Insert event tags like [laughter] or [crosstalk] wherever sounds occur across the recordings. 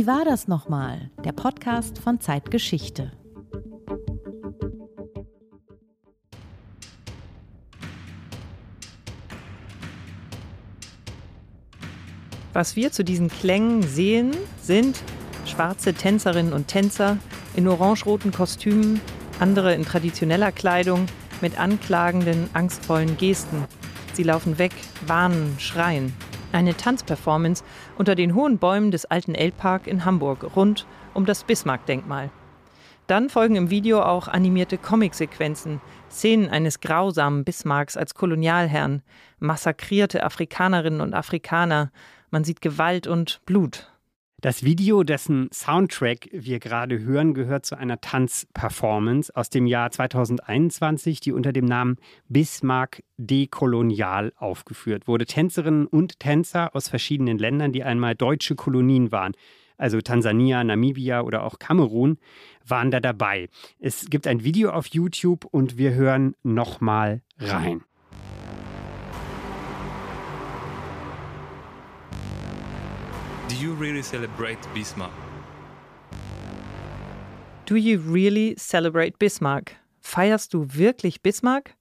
Wie war das nochmal? Der Podcast von Zeitgeschichte. Was wir zu diesen Klängen sehen, sind schwarze Tänzerinnen und Tänzer in orangeroten Kostümen, andere in traditioneller Kleidung mit anklagenden, angstvollen Gesten. Sie laufen weg, warnen, schreien. Eine Tanzperformance unter den hohen Bäumen des alten Elbpark in Hamburg rund um das Bismarck-Denkmal. Dann folgen im Video auch animierte Comicsequenzen, Szenen eines grausamen Bismarcks als Kolonialherrn, massakrierte Afrikanerinnen und Afrikaner, man sieht Gewalt und Blut. Das Video, dessen Soundtrack wir gerade hören, gehört zu einer Tanzperformance aus dem Jahr 2021, die unter dem Namen Bismarck Dekolonial aufgeführt wurde. Tänzerinnen und Tänzer aus verschiedenen Ländern, die einmal deutsche Kolonien waren, also Tansania, Namibia oder auch Kamerun, waren da dabei. Es gibt ein Video auf YouTube und wir hören nochmal rein. You really celebrate Bismarck? Do you really celebrate Bismarck? Feierst du wirklich Bismarck?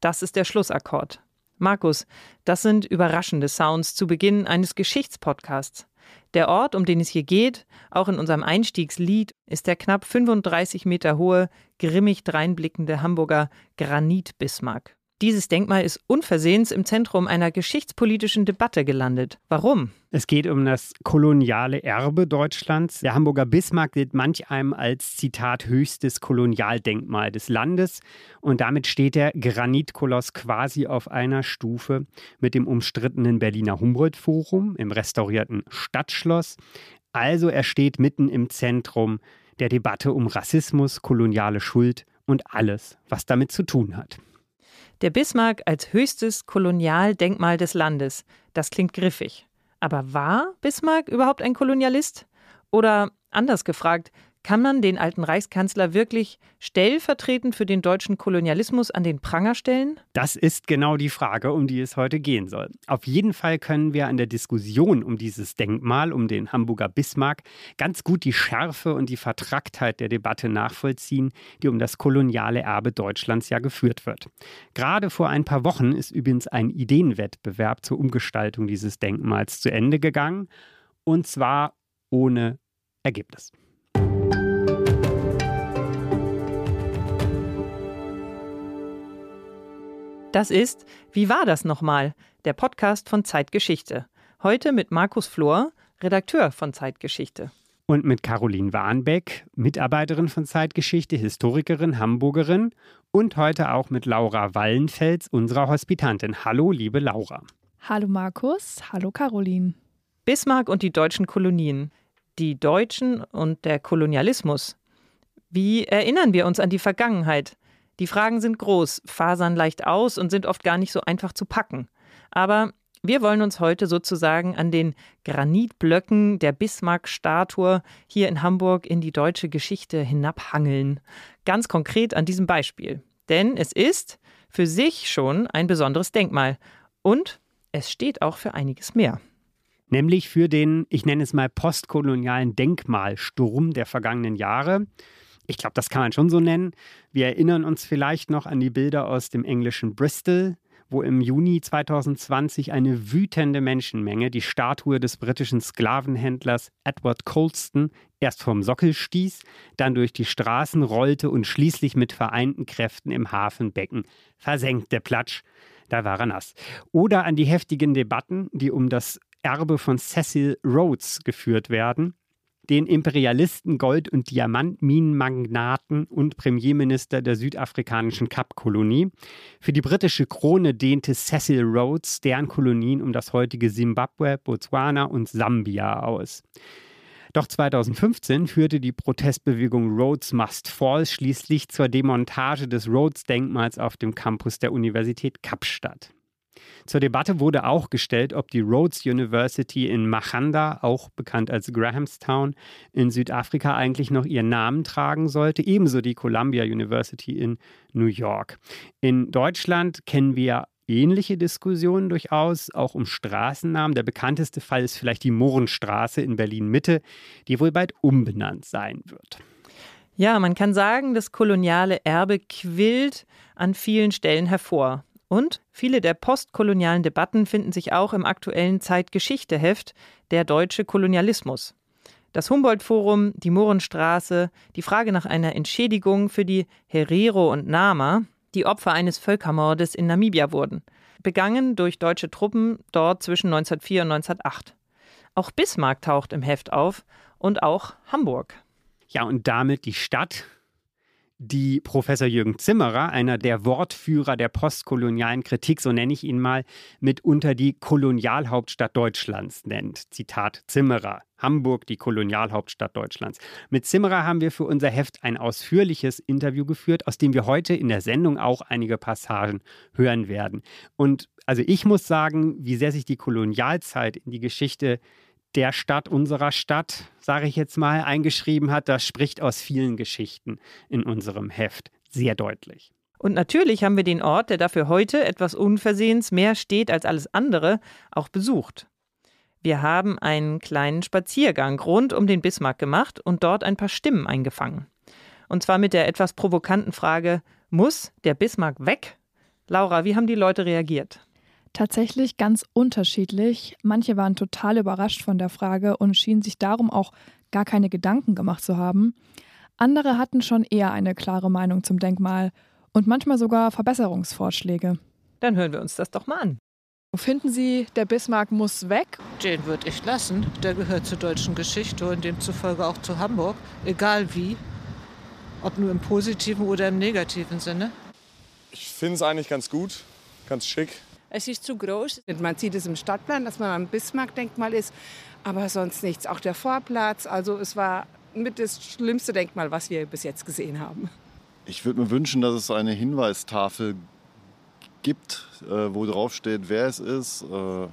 Das ist der Schlussakkord. Markus, das sind überraschende Sounds zu Beginn eines Geschichtspodcasts. Der Ort, um den es hier geht, auch in unserem Einstiegslied, ist der knapp 35 Meter hohe, grimmig dreinblickende Hamburger Granit Bismarck. Dieses Denkmal ist unversehens im Zentrum einer geschichtspolitischen Debatte gelandet. Warum? Es geht um das koloniale Erbe Deutschlands. Der Hamburger Bismarck gilt manch einem als Zitat höchstes Kolonialdenkmal des Landes und damit steht der Granitkoloss quasi auf einer Stufe mit dem umstrittenen Berliner Humboldt-Forum im restaurierten Stadtschloss. Also er steht mitten im Zentrum der Debatte um Rassismus, koloniale Schuld und alles, was damit zu tun hat. Der Bismarck als höchstes Kolonialdenkmal des Landes. Das klingt griffig. Aber war Bismarck überhaupt ein Kolonialist? Oder anders gefragt, kann man den alten Reichskanzler wirklich stellvertretend für den deutschen Kolonialismus an den Pranger stellen? Das ist genau die Frage, um die es heute gehen soll. Auf jeden Fall können wir an der Diskussion um dieses Denkmal, um den Hamburger Bismarck, ganz gut die Schärfe und die Vertracktheit der Debatte nachvollziehen, die um das koloniale Erbe Deutschlands ja geführt wird. Gerade vor ein paar Wochen ist übrigens ein Ideenwettbewerb zur Umgestaltung dieses Denkmals zu Ende gegangen, und zwar ohne Ergebnis. Das ist Wie war das nochmal? Der Podcast von Zeitgeschichte. Heute mit Markus Flor, Redakteur von Zeitgeschichte. Und mit Caroline Warnbeck, Mitarbeiterin von Zeitgeschichte, Historikerin, Hamburgerin. Und heute auch mit Laura Wallenfels, unserer Hospitantin. Hallo, liebe Laura. Hallo Markus, hallo Caroline. Bismarck und die deutschen Kolonien. Die Deutschen und der Kolonialismus. Wie erinnern wir uns an die Vergangenheit? Die Fragen sind groß, fasern leicht aus und sind oft gar nicht so einfach zu packen. Aber wir wollen uns heute sozusagen an den Granitblöcken der Bismarck-Statue hier in Hamburg in die deutsche Geschichte hinabhangeln. Ganz konkret an diesem Beispiel. Denn es ist für sich schon ein besonderes Denkmal. Und es steht auch für einiges mehr. Nämlich für den, ich nenne es mal, postkolonialen Denkmalsturm der vergangenen Jahre. Ich glaube, das kann man schon so nennen. Wir erinnern uns vielleicht noch an die Bilder aus dem englischen Bristol, wo im Juni 2020 eine wütende Menschenmenge die Statue des britischen Sklavenhändlers Edward Colston erst vom Sockel stieß, dann durch die Straßen rollte und schließlich mit vereinten Kräften im Hafenbecken versenkte. Platsch, da war er nass. Oder an die heftigen Debatten, die um das Erbe von Cecil Rhodes geführt werden den Imperialisten, Gold- und Diamantminenmagnaten und Premierminister der südafrikanischen Kapkolonie. Für die britische Krone dehnte Cecil Rhodes deren Kolonien um das heutige Simbabwe, Botswana und Sambia aus. Doch 2015 führte die Protestbewegung Rhodes Must Fall schließlich zur Demontage des Rhodes-Denkmals auf dem Campus der Universität Kapstadt. Zur Debatte wurde auch gestellt, ob die Rhodes University in Machanda, auch bekannt als Grahamstown, in Südafrika eigentlich noch ihren Namen tragen sollte, ebenso die Columbia University in New York. In Deutschland kennen wir ähnliche Diskussionen durchaus, auch um Straßennamen. Der bekannteste Fall ist vielleicht die Mohrenstraße in Berlin-Mitte, die wohl bald umbenannt sein wird. Ja, man kann sagen, das koloniale Erbe quillt an vielen Stellen hervor. Und viele der postkolonialen Debatten finden sich auch im aktuellen Zeitgeschichte-Heft Der deutsche Kolonialismus. Das Humboldt-Forum, die Mohrenstraße, die Frage nach einer Entschädigung für die Herero und Nama, die Opfer eines Völkermordes in Namibia wurden, begangen durch deutsche Truppen dort zwischen 1904 und 1908. Auch Bismarck taucht im Heft auf und auch Hamburg. Ja, und damit die Stadt, die Professor Jürgen Zimmerer, einer der Wortführer der postkolonialen Kritik, so nenne ich ihn mal, mitunter die Kolonialhauptstadt Deutschlands nennt. Zitat Zimmerer. Hamburg, die Kolonialhauptstadt Deutschlands. Mit Zimmerer haben wir für unser Heft ein ausführliches Interview geführt, aus dem wir heute in der Sendung auch einige Passagen hören werden. Und also ich muss sagen, wie sehr sich die Kolonialzeit in die Geschichte der Stadt, unserer Stadt, sage ich jetzt mal, eingeschrieben hat, das spricht aus vielen Geschichten in unserem Heft sehr deutlich. Und natürlich haben wir den Ort, der dafür heute etwas unversehens mehr steht als alles andere, auch besucht. Wir haben einen kleinen Spaziergang rund um den Bismarck gemacht und dort ein paar Stimmen eingefangen. Und zwar mit der etwas provokanten Frage, muss der Bismarck weg? Laura, wie haben die Leute reagiert? Tatsächlich ganz unterschiedlich. Manche waren total überrascht von der Frage und schienen sich darum auch gar keine Gedanken gemacht zu haben. Andere hatten schon eher eine klare Meinung zum Denkmal und manchmal sogar Verbesserungsvorschläge. Dann hören wir uns das doch mal an. Finden Sie, der Bismarck muss weg? Den würde ich lassen. Der gehört zur deutschen Geschichte und demzufolge auch zu Hamburg. Egal wie. Ob nur im positiven oder im negativen Sinne. Ich finde es eigentlich ganz gut, ganz schick. Es ist zu groß. Man sieht es im Stadtplan, dass man am Bismarck-Denkmal ist, aber sonst nichts. Auch der Vorplatz, also es war mit das schlimmste Denkmal, was wir bis jetzt gesehen haben. Ich würde mir wünschen, dass es eine Hinweistafel gibt, äh, wo drauf steht, wer es ist, äh,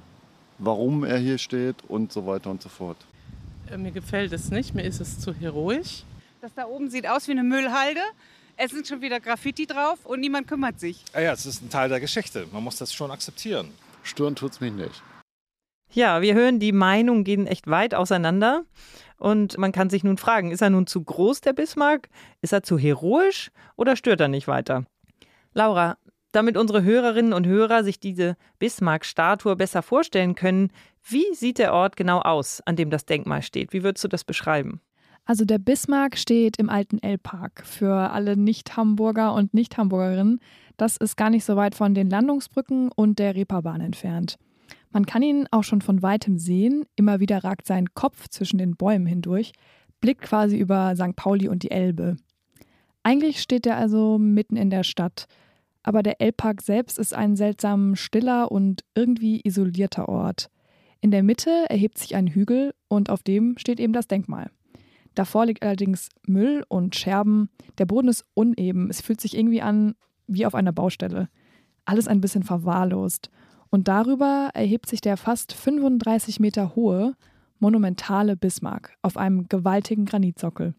warum er hier steht und so weiter und so fort. Äh, mir gefällt es nicht, mir ist es zu heroisch. Das da oben sieht aus wie eine Müllhalde. Es sind schon wieder Graffiti drauf und niemand kümmert sich. Ja, ja, es ist ein Teil der Geschichte. Man muss das schon akzeptieren. Stören tut es mich nicht. Ja, wir hören, die Meinungen gehen echt weit auseinander. Und man kann sich nun fragen, ist er nun zu groß, der Bismarck? Ist er zu heroisch oder stört er nicht weiter? Laura, damit unsere Hörerinnen und Hörer sich diese Bismarck-Statue besser vorstellen können, wie sieht der Ort genau aus, an dem das Denkmal steht? Wie würdest du das beschreiben? Also der Bismarck steht im alten L-Park für alle Nicht-Hamburger und Nicht-Hamburgerinnen. Das ist gar nicht so weit von den Landungsbrücken und der Reeperbahn entfernt. Man kann ihn auch schon von weitem sehen. Immer wieder ragt sein Kopf zwischen den Bäumen hindurch, blickt quasi über St. Pauli und die Elbe. Eigentlich steht er also mitten in der Stadt. Aber der L-Park selbst ist ein seltsam stiller und irgendwie isolierter Ort. In der Mitte erhebt sich ein Hügel und auf dem steht eben das Denkmal. Davor liegt allerdings Müll und Scherben. Der Boden ist uneben. Es fühlt sich irgendwie an wie auf einer Baustelle. Alles ein bisschen verwahrlost. Und darüber erhebt sich der fast 35 Meter hohe, monumentale Bismarck auf einem gewaltigen Granitsockel.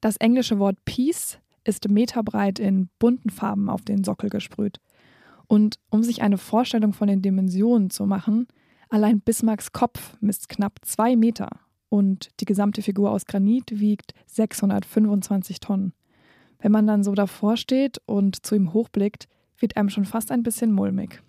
Das englische Wort Peace ist meterbreit in bunten Farben auf den Sockel gesprüht. Und um sich eine Vorstellung von den Dimensionen zu machen, allein Bismarcks Kopf misst knapp zwei Meter und die gesamte Figur aus Granit wiegt 625 Tonnen. Wenn man dann so davor steht und zu ihm hochblickt, wird einem schon fast ein bisschen mulmig.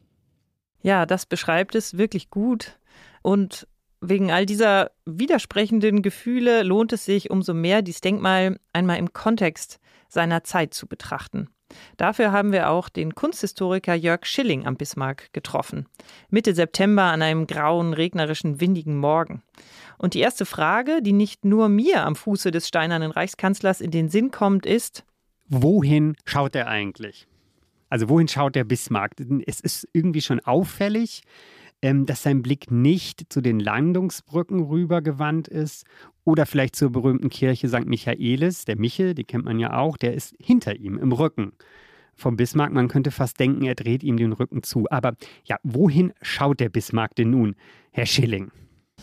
Ja, das beschreibt es wirklich gut. Und wegen all dieser widersprechenden Gefühle lohnt es sich umso mehr, dieses Denkmal einmal im Kontext seiner Zeit zu betrachten. Dafür haben wir auch den Kunsthistoriker Jörg Schilling am Bismarck getroffen. Mitte September an einem grauen, regnerischen, windigen Morgen. Und die erste Frage, die nicht nur mir am Fuße des steinernen Reichskanzlers in den Sinn kommt, ist: Wohin schaut er eigentlich? Also, wohin schaut der Bismarck? Es ist irgendwie schon auffällig, ähm, dass sein Blick nicht zu den Landungsbrücken rübergewandt ist oder vielleicht zur berühmten Kirche St. Michaelis. Der Michel, die kennt man ja auch, der ist hinter ihm im Rücken vom Bismarck. Man könnte fast denken, er dreht ihm den Rücken zu. Aber ja, wohin schaut der Bismarck denn nun, Herr Schilling?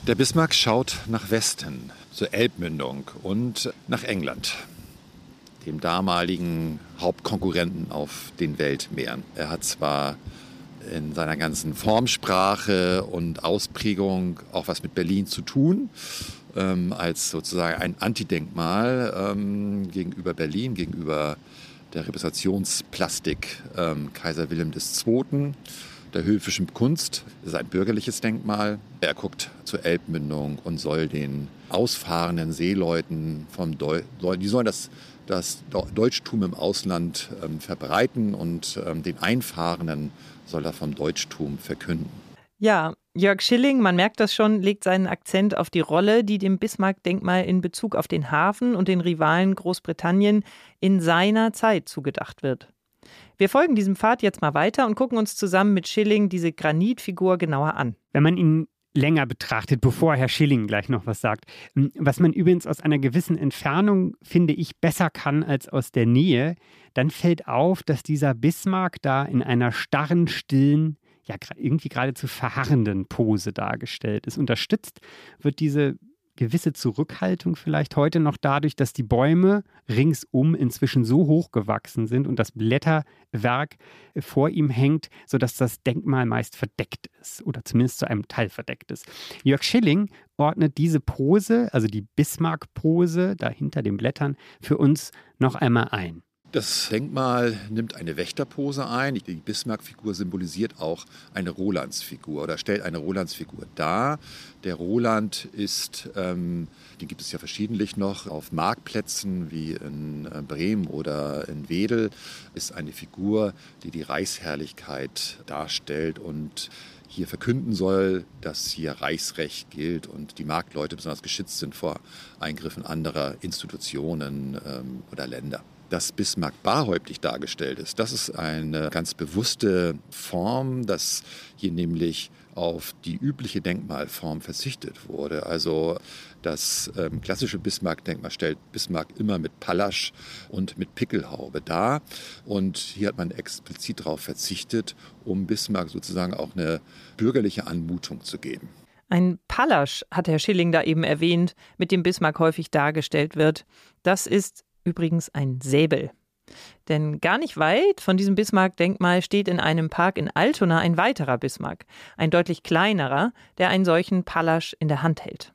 Der Bismarck schaut nach Westen, zur Elbmündung und nach England, dem damaligen Hauptkonkurrenten auf den Weltmeeren. Er hat zwar in seiner ganzen Formsprache und Ausprägung auch was mit Berlin zu tun, ähm, als sozusagen ein Antidenkmal ähm, gegenüber Berlin, gegenüber der Repräsentationsplastik ähm, Kaiser Wilhelm II., der höfischen Kunst. Das ist ein bürgerliches Denkmal. Er guckt zur Elbmündung und soll den ausfahrenden Seeleuten vom Deu die sollen das, das Deutschtum im Ausland ähm, verbreiten und ähm, den Einfahrenden soll er vom Deutschtum verkünden. Ja, Jörg Schilling, man merkt das schon, legt seinen Akzent auf die Rolle, die dem Bismarck-Denkmal in Bezug auf den Hafen und den Rivalen Großbritannien in seiner Zeit zugedacht wird. Wir folgen diesem Pfad jetzt mal weiter und gucken uns zusammen mit Schilling diese Granitfigur genauer an. Wenn man ihn länger betrachtet, bevor Herr Schilling gleich noch was sagt. Hm, was man übrigens aus einer gewissen Entfernung, finde ich, besser kann als aus der Nähe, dann fällt auf, dass dieser Bismarck da in einer starren, stillen, ja irgendwie geradezu verharrenden Pose dargestellt ist. Unterstützt wird diese gewisse Zurückhaltung vielleicht heute noch dadurch, dass die Bäume ringsum inzwischen so hoch gewachsen sind und das Blätterwerk vor ihm hängt, sodass das Denkmal meist verdeckt ist oder zumindest zu einem Teil verdeckt ist. Jörg Schilling ordnet diese Pose, also die Bismarck-Pose da hinter den Blättern, für uns noch einmal ein. Das Denkmal nimmt eine Wächterpose ein. Die Bismarck-Figur symbolisiert auch eine Rolandsfigur oder stellt eine Rolandsfigur dar. Der Roland ist, ähm, den gibt es ja verschiedentlich noch, auf Marktplätzen wie in äh, Bremen oder in Wedel, ist eine Figur, die die Reichsherrlichkeit darstellt und hier verkünden soll, dass hier Reichsrecht gilt und die Marktleute besonders geschützt sind vor Eingriffen anderer Institutionen ähm, oder Länder dass Bismarck barhäuptig dargestellt ist. Das ist eine ganz bewusste Form, dass hier nämlich auf die übliche Denkmalform verzichtet wurde. Also das ähm, klassische Bismarck-Denkmal stellt Bismarck immer mit Pallasch und mit Pickelhaube dar. Und hier hat man explizit darauf verzichtet, um Bismarck sozusagen auch eine bürgerliche Anmutung zu geben. Ein Pallasch hat Herr Schilling da eben erwähnt, mit dem Bismarck häufig dargestellt wird. Das ist übrigens ein Säbel. Denn gar nicht weit von diesem Bismarck-Denkmal steht in einem Park in Altona ein weiterer Bismarck, ein deutlich kleinerer, der einen solchen Pallasch in der Hand hält.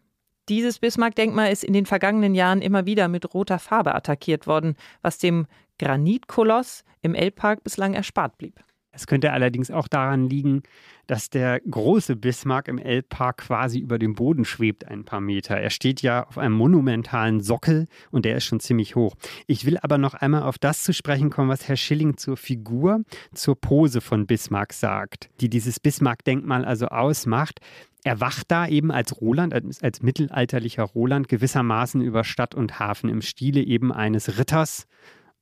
Dieses Bismarck-Denkmal ist in den vergangenen Jahren immer wieder mit roter Farbe attackiert worden, was dem Granitkoloss im Elbpark bislang erspart blieb. Es könnte allerdings auch daran liegen, dass der große Bismarck im Elbpark quasi über dem Boden schwebt ein paar Meter. Er steht ja auf einem monumentalen Sockel und der ist schon ziemlich hoch. Ich will aber noch einmal auf das zu sprechen kommen, was Herr Schilling zur Figur, zur Pose von Bismarck sagt, die dieses Bismarck-Denkmal also ausmacht. Er wacht da eben als Roland, als, als mittelalterlicher Roland gewissermaßen über Stadt und Hafen im Stile eben eines Ritters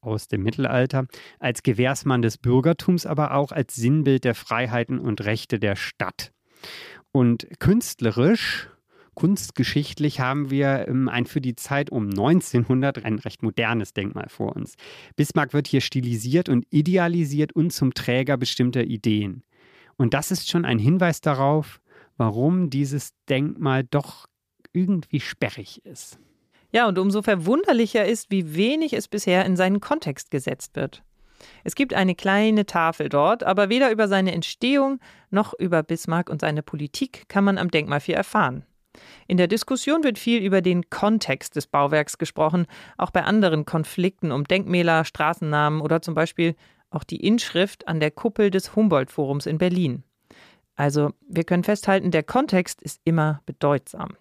aus dem Mittelalter, als Gewährsmann des Bürgertums, aber auch als Sinnbild der Freiheiten und Rechte der Stadt. Und künstlerisch, kunstgeschichtlich haben wir ähm, ein für die Zeit um 1900 ein recht modernes Denkmal vor uns. Bismarck wird hier stilisiert und idealisiert und zum Träger bestimmter Ideen. Und das ist schon ein Hinweis darauf, warum dieses Denkmal doch irgendwie sperrig ist. Ja, und umso verwunderlicher ist, wie wenig es bisher in seinen Kontext gesetzt wird. Es gibt eine kleine Tafel dort, aber weder über seine Entstehung noch über Bismarck und seine Politik kann man am Denkmal viel erfahren. In der Diskussion wird viel über den Kontext des Bauwerks gesprochen, auch bei anderen Konflikten um Denkmäler, Straßennamen oder zum Beispiel auch die Inschrift an der Kuppel des Humboldt-Forums in Berlin. Also, wir können festhalten, der Kontext ist immer bedeutsam.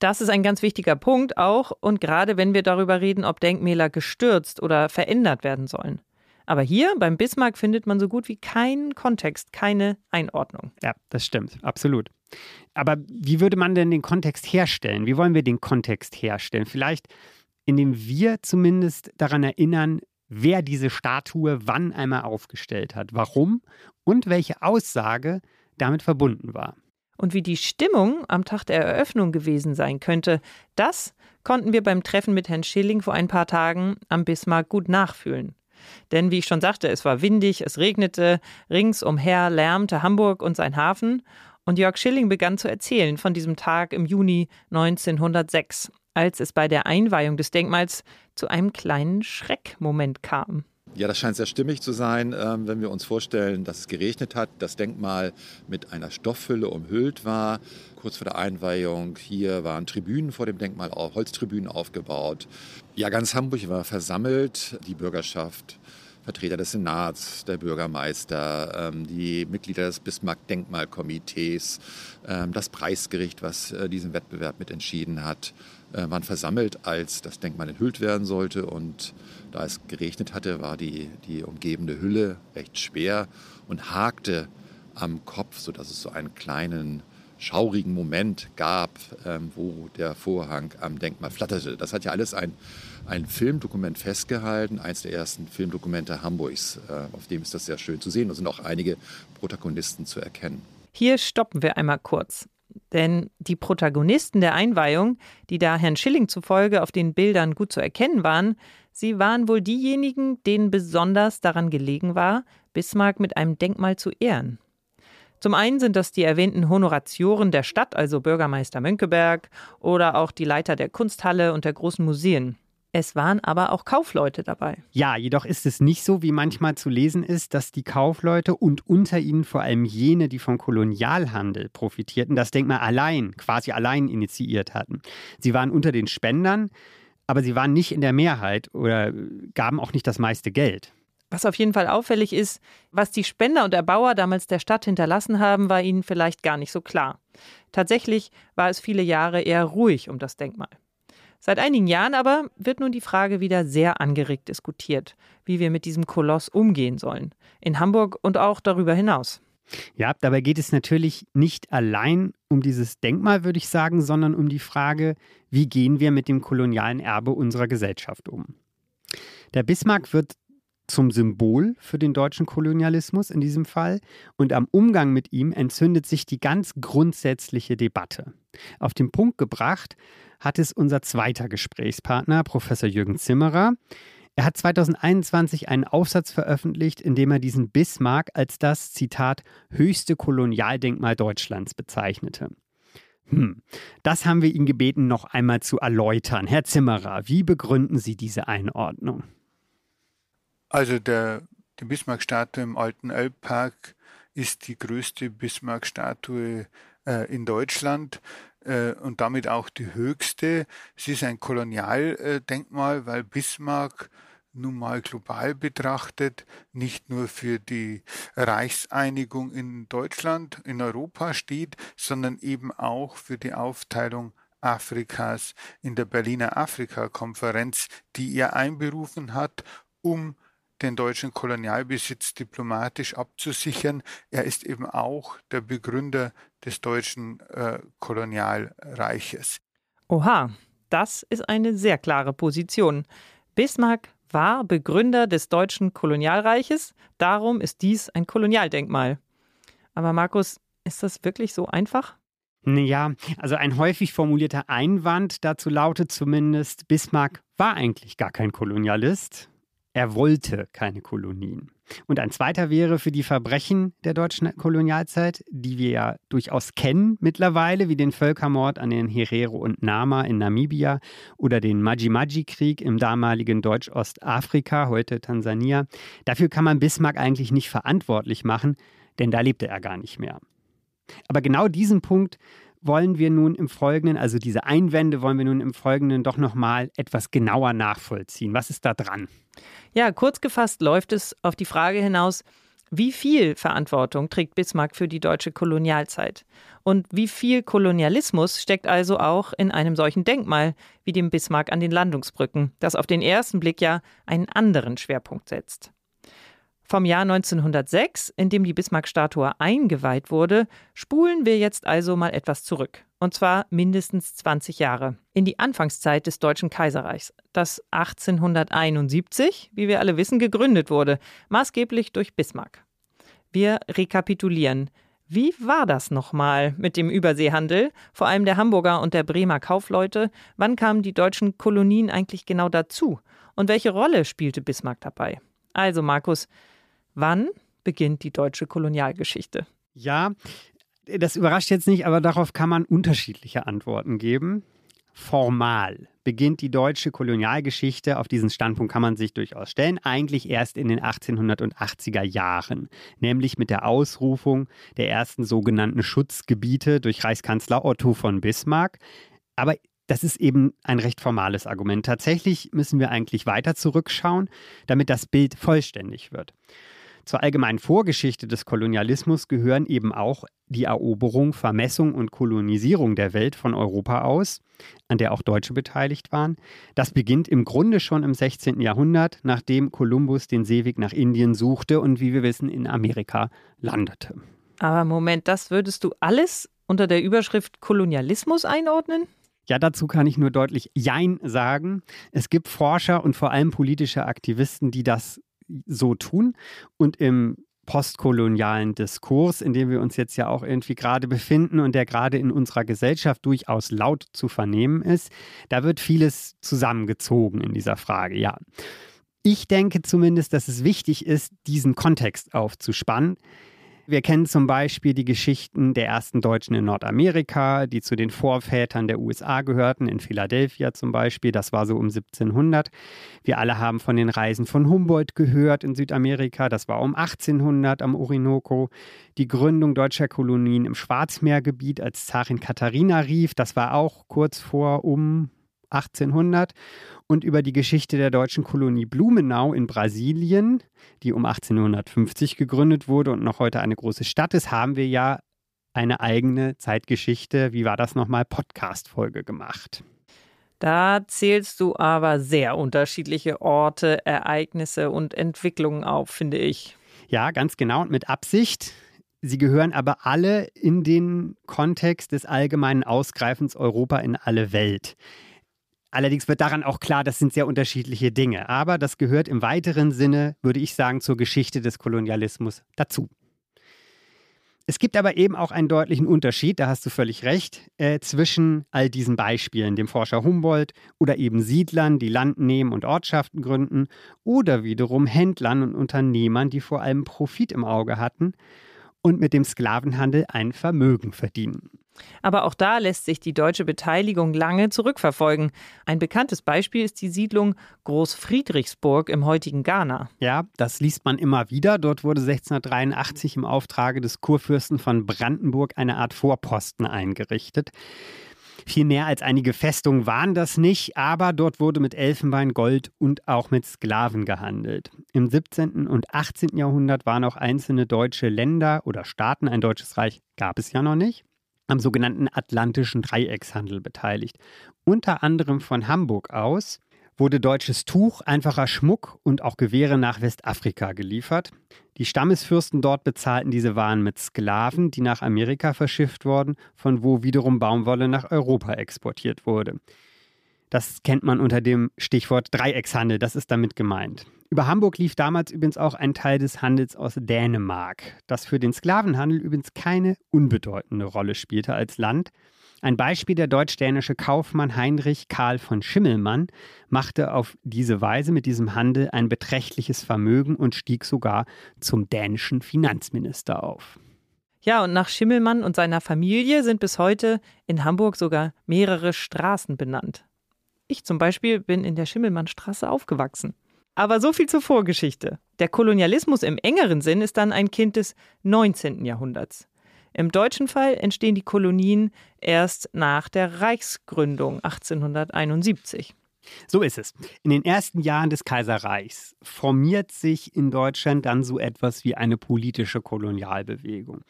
Das ist ein ganz wichtiger Punkt auch und gerade wenn wir darüber reden, ob Denkmäler gestürzt oder verändert werden sollen. Aber hier beim Bismarck findet man so gut wie keinen Kontext, keine Einordnung. Ja, das stimmt, absolut. Aber wie würde man denn den Kontext herstellen? Wie wollen wir den Kontext herstellen? Vielleicht, indem wir zumindest daran erinnern, wer diese Statue wann einmal aufgestellt hat, warum und welche Aussage damit verbunden war. Und wie die Stimmung am Tag der Eröffnung gewesen sein könnte, das konnten wir beim Treffen mit Herrn Schilling vor ein paar Tagen am Bismarck gut nachfühlen. Denn wie ich schon sagte, es war windig, es regnete, ringsumher lärmte Hamburg und sein Hafen. Und Jörg Schilling begann zu erzählen von diesem Tag im Juni 1906, als es bei der Einweihung des Denkmals zu einem kleinen Schreckmoment kam. Ja, das scheint sehr stimmig zu sein, ähm, wenn wir uns vorstellen, dass es geregnet hat, das Denkmal mit einer Stoffhülle umhüllt war. Kurz vor der Einweihung hier waren Tribünen vor dem Denkmal, Holztribünen aufgebaut. Ja, ganz Hamburg war versammelt, die Bürgerschaft, Vertreter des Senats, der Bürgermeister, ähm, die Mitglieder des Bismarck-Denkmalkomitees, ähm, das Preisgericht, was äh, diesen Wettbewerb mit entschieden hat, waren versammelt, als das Denkmal enthüllt werden sollte. Und da es geregnet hatte, war die, die umgebende Hülle recht schwer und hakte am Kopf, sodass es so einen kleinen schaurigen Moment gab, ähm, wo der Vorhang am Denkmal flatterte. Das hat ja alles ein, ein Filmdokument festgehalten, eines der ersten Filmdokumente Hamburgs. Äh, auf dem ist das sehr schön zu sehen. Da sind auch einige Protagonisten zu erkennen. Hier stoppen wir einmal kurz. Denn die Protagonisten der Einweihung, die da Herrn Schilling zufolge auf den Bildern gut zu erkennen waren, sie waren wohl diejenigen, denen besonders daran gelegen war, Bismarck mit einem Denkmal zu ehren. Zum einen sind das die erwähnten Honoratioren der Stadt, also Bürgermeister Mönckeberg oder auch die Leiter der Kunsthalle und der großen Museen. Es waren aber auch Kaufleute dabei. Ja, jedoch ist es nicht so, wie manchmal zu lesen ist, dass die Kaufleute und unter ihnen vor allem jene, die vom Kolonialhandel profitierten, das Denkmal allein, quasi allein initiiert hatten. Sie waren unter den Spendern, aber sie waren nicht in der Mehrheit oder gaben auch nicht das meiste Geld. Was auf jeden Fall auffällig ist, was die Spender und Erbauer damals der Stadt hinterlassen haben, war ihnen vielleicht gar nicht so klar. Tatsächlich war es viele Jahre eher ruhig um das Denkmal. Seit einigen Jahren aber wird nun die Frage wieder sehr angeregt diskutiert, wie wir mit diesem Koloss umgehen sollen. In Hamburg und auch darüber hinaus. Ja, dabei geht es natürlich nicht allein um dieses Denkmal, würde ich sagen, sondern um die Frage, wie gehen wir mit dem kolonialen Erbe unserer Gesellschaft um. Der Bismarck wird zum Symbol für den deutschen Kolonialismus in diesem Fall. Und am Umgang mit ihm entzündet sich die ganz grundsätzliche Debatte. Auf den Punkt gebracht hat es unser zweiter Gesprächspartner, Professor Jürgen Zimmerer. Er hat 2021 einen Aufsatz veröffentlicht, in dem er diesen Bismarck als das, Zitat, höchste Kolonialdenkmal Deutschlands bezeichnete. Hm, das haben wir ihn gebeten, noch einmal zu erläutern. Herr Zimmerer, wie begründen Sie diese Einordnung? Also der, die Bismarck-Statue im alten Elbpark ist die größte Bismarck-Statue äh, in Deutschland und damit auch die höchste. Sie ist ein Kolonialdenkmal, weil Bismarck nun mal global betrachtet nicht nur für die Reichseinigung in Deutschland, in Europa steht, sondern eben auch für die Aufteilung Afrikas in der Berliner Afrika-Konferenz, die er einberufen hat, um den deutschen Kolonialbesitz diplomatisch abzusichern. Er ist eben auch der Begründer des deutschen äh, Kolonialreiches. Oha, das ist eine sehr klare Position. Bismarck war Begründer des deutschen Kolonialreiches, darum ist dies ein Kolonialdenkmal. Aber Markus, ist das wirklich so einfach? Ja, also ein häufig formulierter Einwand dazu lautet zumindest, Bismarck war eigentlich gar kein Kolonialist. Er wollte keine Kolonien. Und ein zweiter wäre für die Verbrechen der deutschen Kolonialzeit, die wir ja durchaus kennen mittlerweile, wie den Völkermord an den Herero und Nama in Namibia oder den Maji-Maji-Krieg im damaligen Deutsch-Ostafrika, heute Tansania. Dafür kann man Bismarck eigentlich nicht verantwortlich machen, denn da lebte er gar nicht mehr. Aber genau diesen Punkt wollen wir nun im Folgenden, also diese Einwände wollen wir nun im Folgenden doch nochmal etwas genauer nachvollziehen. Was ist da dran? Ja, kurz gefasst läuft es auf die Frage hinaus, wie viel Verantwortung trägt Bismarck für die deutsche Kolonialzeit? Und wie viel Kolonialismus steckt also auch in einem solchen Denkmal wie dem Bismarck an den Landungsbrücken, das auf den ersten Blick ja einen anderen Schwerpunkt setzt? Vom Jahr 1906, in dem die Bismarck-Statue eingeweiht wurde, spulen wir jetzt also mal etwas zurück. Und zwar mindestens 20 Jahre. In die Anfangszeit des Deutschen Kaiserreichs, das 1871, wie wir alle wissen, gegründet wurde, maßgeblich durch Bismarck. Wir rekapitulieren. Wie war das nochmal mit dem Überseehandel, vor allem der Hamburger und der Bremer Kaufleute? Wann kamen die deutschen Kolonien eigentlich genau dazu? Und welche Rolle spielte Bismarck dabei? Also, Markus, Wann beginnt die deutsche Kolonialgeschichte? Ja, das überrascht jetzt nicht, aber darauf kann man unterschiedliche Antworten geben. formal beginnt die deutsche Kolonialgeschichte, auf diesen Standpunkt kann man sich durchaus stellen, eigentlich erst in den 1880er Jahren, nämlich mit der Ausrufung der ersten sogenannten Schutzgebiete durch Reichskanzler Otto von Bismarck. Aber das ist eben ein recht formales Argument. Tatsächlich müssen wir eigentlich weiter zurückschauen, damit das Bild vollständig wird. Zur allgemeinen Vorgeschichte des Kolonialismus gehören eben auch die Eroberung, Vermessung und Kolonisierung der Welt von Europa aus, an der auch Deutsche beteiligt waren. Das beginnt im Grunde schon im 16. Jahrhundert, nachdem Kolumbus den Seeweg nach Indien suchte und wie wir wissen in Amerika landete. Aber Moment, das würdest du alles unter der Überschrift Kolonialismus einordnen? Ja, dazu kann ich nur deutlich Jein sagen. Es gibt Forscher und vor allem politische Aktivisten, die das so tun. Und im postkolonialen Diskurs, in dem wir uns jetzt ja auch irgendwie gerade befinden und der gerade in unserer Gesellschaft durchaus laut zu vernehmen ist, da wird vieles zusammengezogen in dieser Frage, ja. Ich denke zumindest, dass es wichtig ist, diesen Kontext aufzuspannen. Wir kennen zum Beispiel die Geschichten der ersten Deutschen in Nordamerika, die zu den Vorvätern der USA gehörten, in Philadelphia zum Beispiel. Das war so um 1700. Wir alle haben von den Reisen von Humboldt gehört in Südamerika. Das war um 1800 am Orinoco. Die Gründung deutscher Kolonien im Schwarzmeergebiet, als Zarin Katharina rief, das war auch kurz vor um 1800 und über die Geschichte der deutschen Kolonie Blumenau in Brasilien, die um 1850 gegründet wurde und noch heute eine große Stadt ist, haben wir ja eine eigene Zeitgeschichte, wie war das nochmal, Podcast-Folge gemacht. Da zählst du aber sehr unterschiedliche Orte, Ereignisse und Entwicklungen auf, finde ich. Ja, ganz genau und mit Absicht. Sie gehören aber alle in den Kontext des allgemeinen Ausgreifens Europa in alle Welt. Allerdings wird daran auch klar, das sind sehr unterschiedliche Dinge. Aber das gehört im weiteren Sinne, würde ich sagen, zur Geschichte des Kolonialismus dazu. Es gibt aber eben auch einen deutlichen Unterschied, da hast du völlig recht, äh, zwischen all diesen Beispielen, dem Forscher Humboldt oder eben Siedlern, die Land nehmen und Ortschaften gründen, oder wiederum Händlern und Unternehmern, die vor allem Profit im Auge hatten und mit dem Sklavenhandel ein Vermögen verdienen. Aber auch da lässt sich die deutsche Beteiligung lange zurückverfolgen. Ein bekanntes Beispiel ist die Siedlung Großfriedrichsburg im heutigen Ghana. Ja, das liest man immer wieder. Dort wurde 1683 im Auftrage des Kurfürsten von Brandenburg eine Art Vorposten eingerichtet. Viel mehr als einige Festungen waren das nicht, aber dort wurde mit Elfenbein, Gold und auch mit Sklaven gehandelt. Im 17. und 18. Jahrhundert waren auch einzelne deutsche Länder oder Staaten, ein deutsches Reich gab es ja noch nicht, am sogenannten Atlantischen Dreieckshandel beteiligt. Unter anderem von Hamburg aus wurde deutsches Tuch, einfacher Schmuck und auch Gewehre nach Westafrika geliefert. Die Stammesfürsten dort bezahlten diese Waren mit Sklaven, die nach Amerika verschifft wurden, von wo wiederum Baumwolle nach Europa exportiert wurde. Das kennt man unter dem Stichwort Dreieckshandel, das ist damit gemeint. Über Hamburg lief damals übrigens auch ein Teil des Handels aus Dänemark, das für den Sklavenhandel übrigens keine unbedeutende Rolle spielte als Land. Ein Beispiel der deutsch-dänische Kaufmann Heinrich Karl von Schimmelmann machte auf diese Weise mit diesem Handel ein beträchtliches Vermögen und stieg sogar zum dänischen Finanzminister auf. Ja, und nach Schimmelmann und seiner Familie sind bis heute in Hamburg sogar mehrere Straßen benannt. Ich zum Beispiel bin in der Schimmelmannstraße aufgewachsen. Aber so viel zur Vorgeschichte. Der Kolonialismus im engeren Sinn ist dann ein Kind des 19. Jahrhunderts. Im deutschen Fall entstehen die Kolonien erst nach der Reichsgründung 1871. So ist es. In den ersten Jahren des Kaiserreichs formiert sich in Deutschland dann so etwas wie eine politische Kolonialbewegung.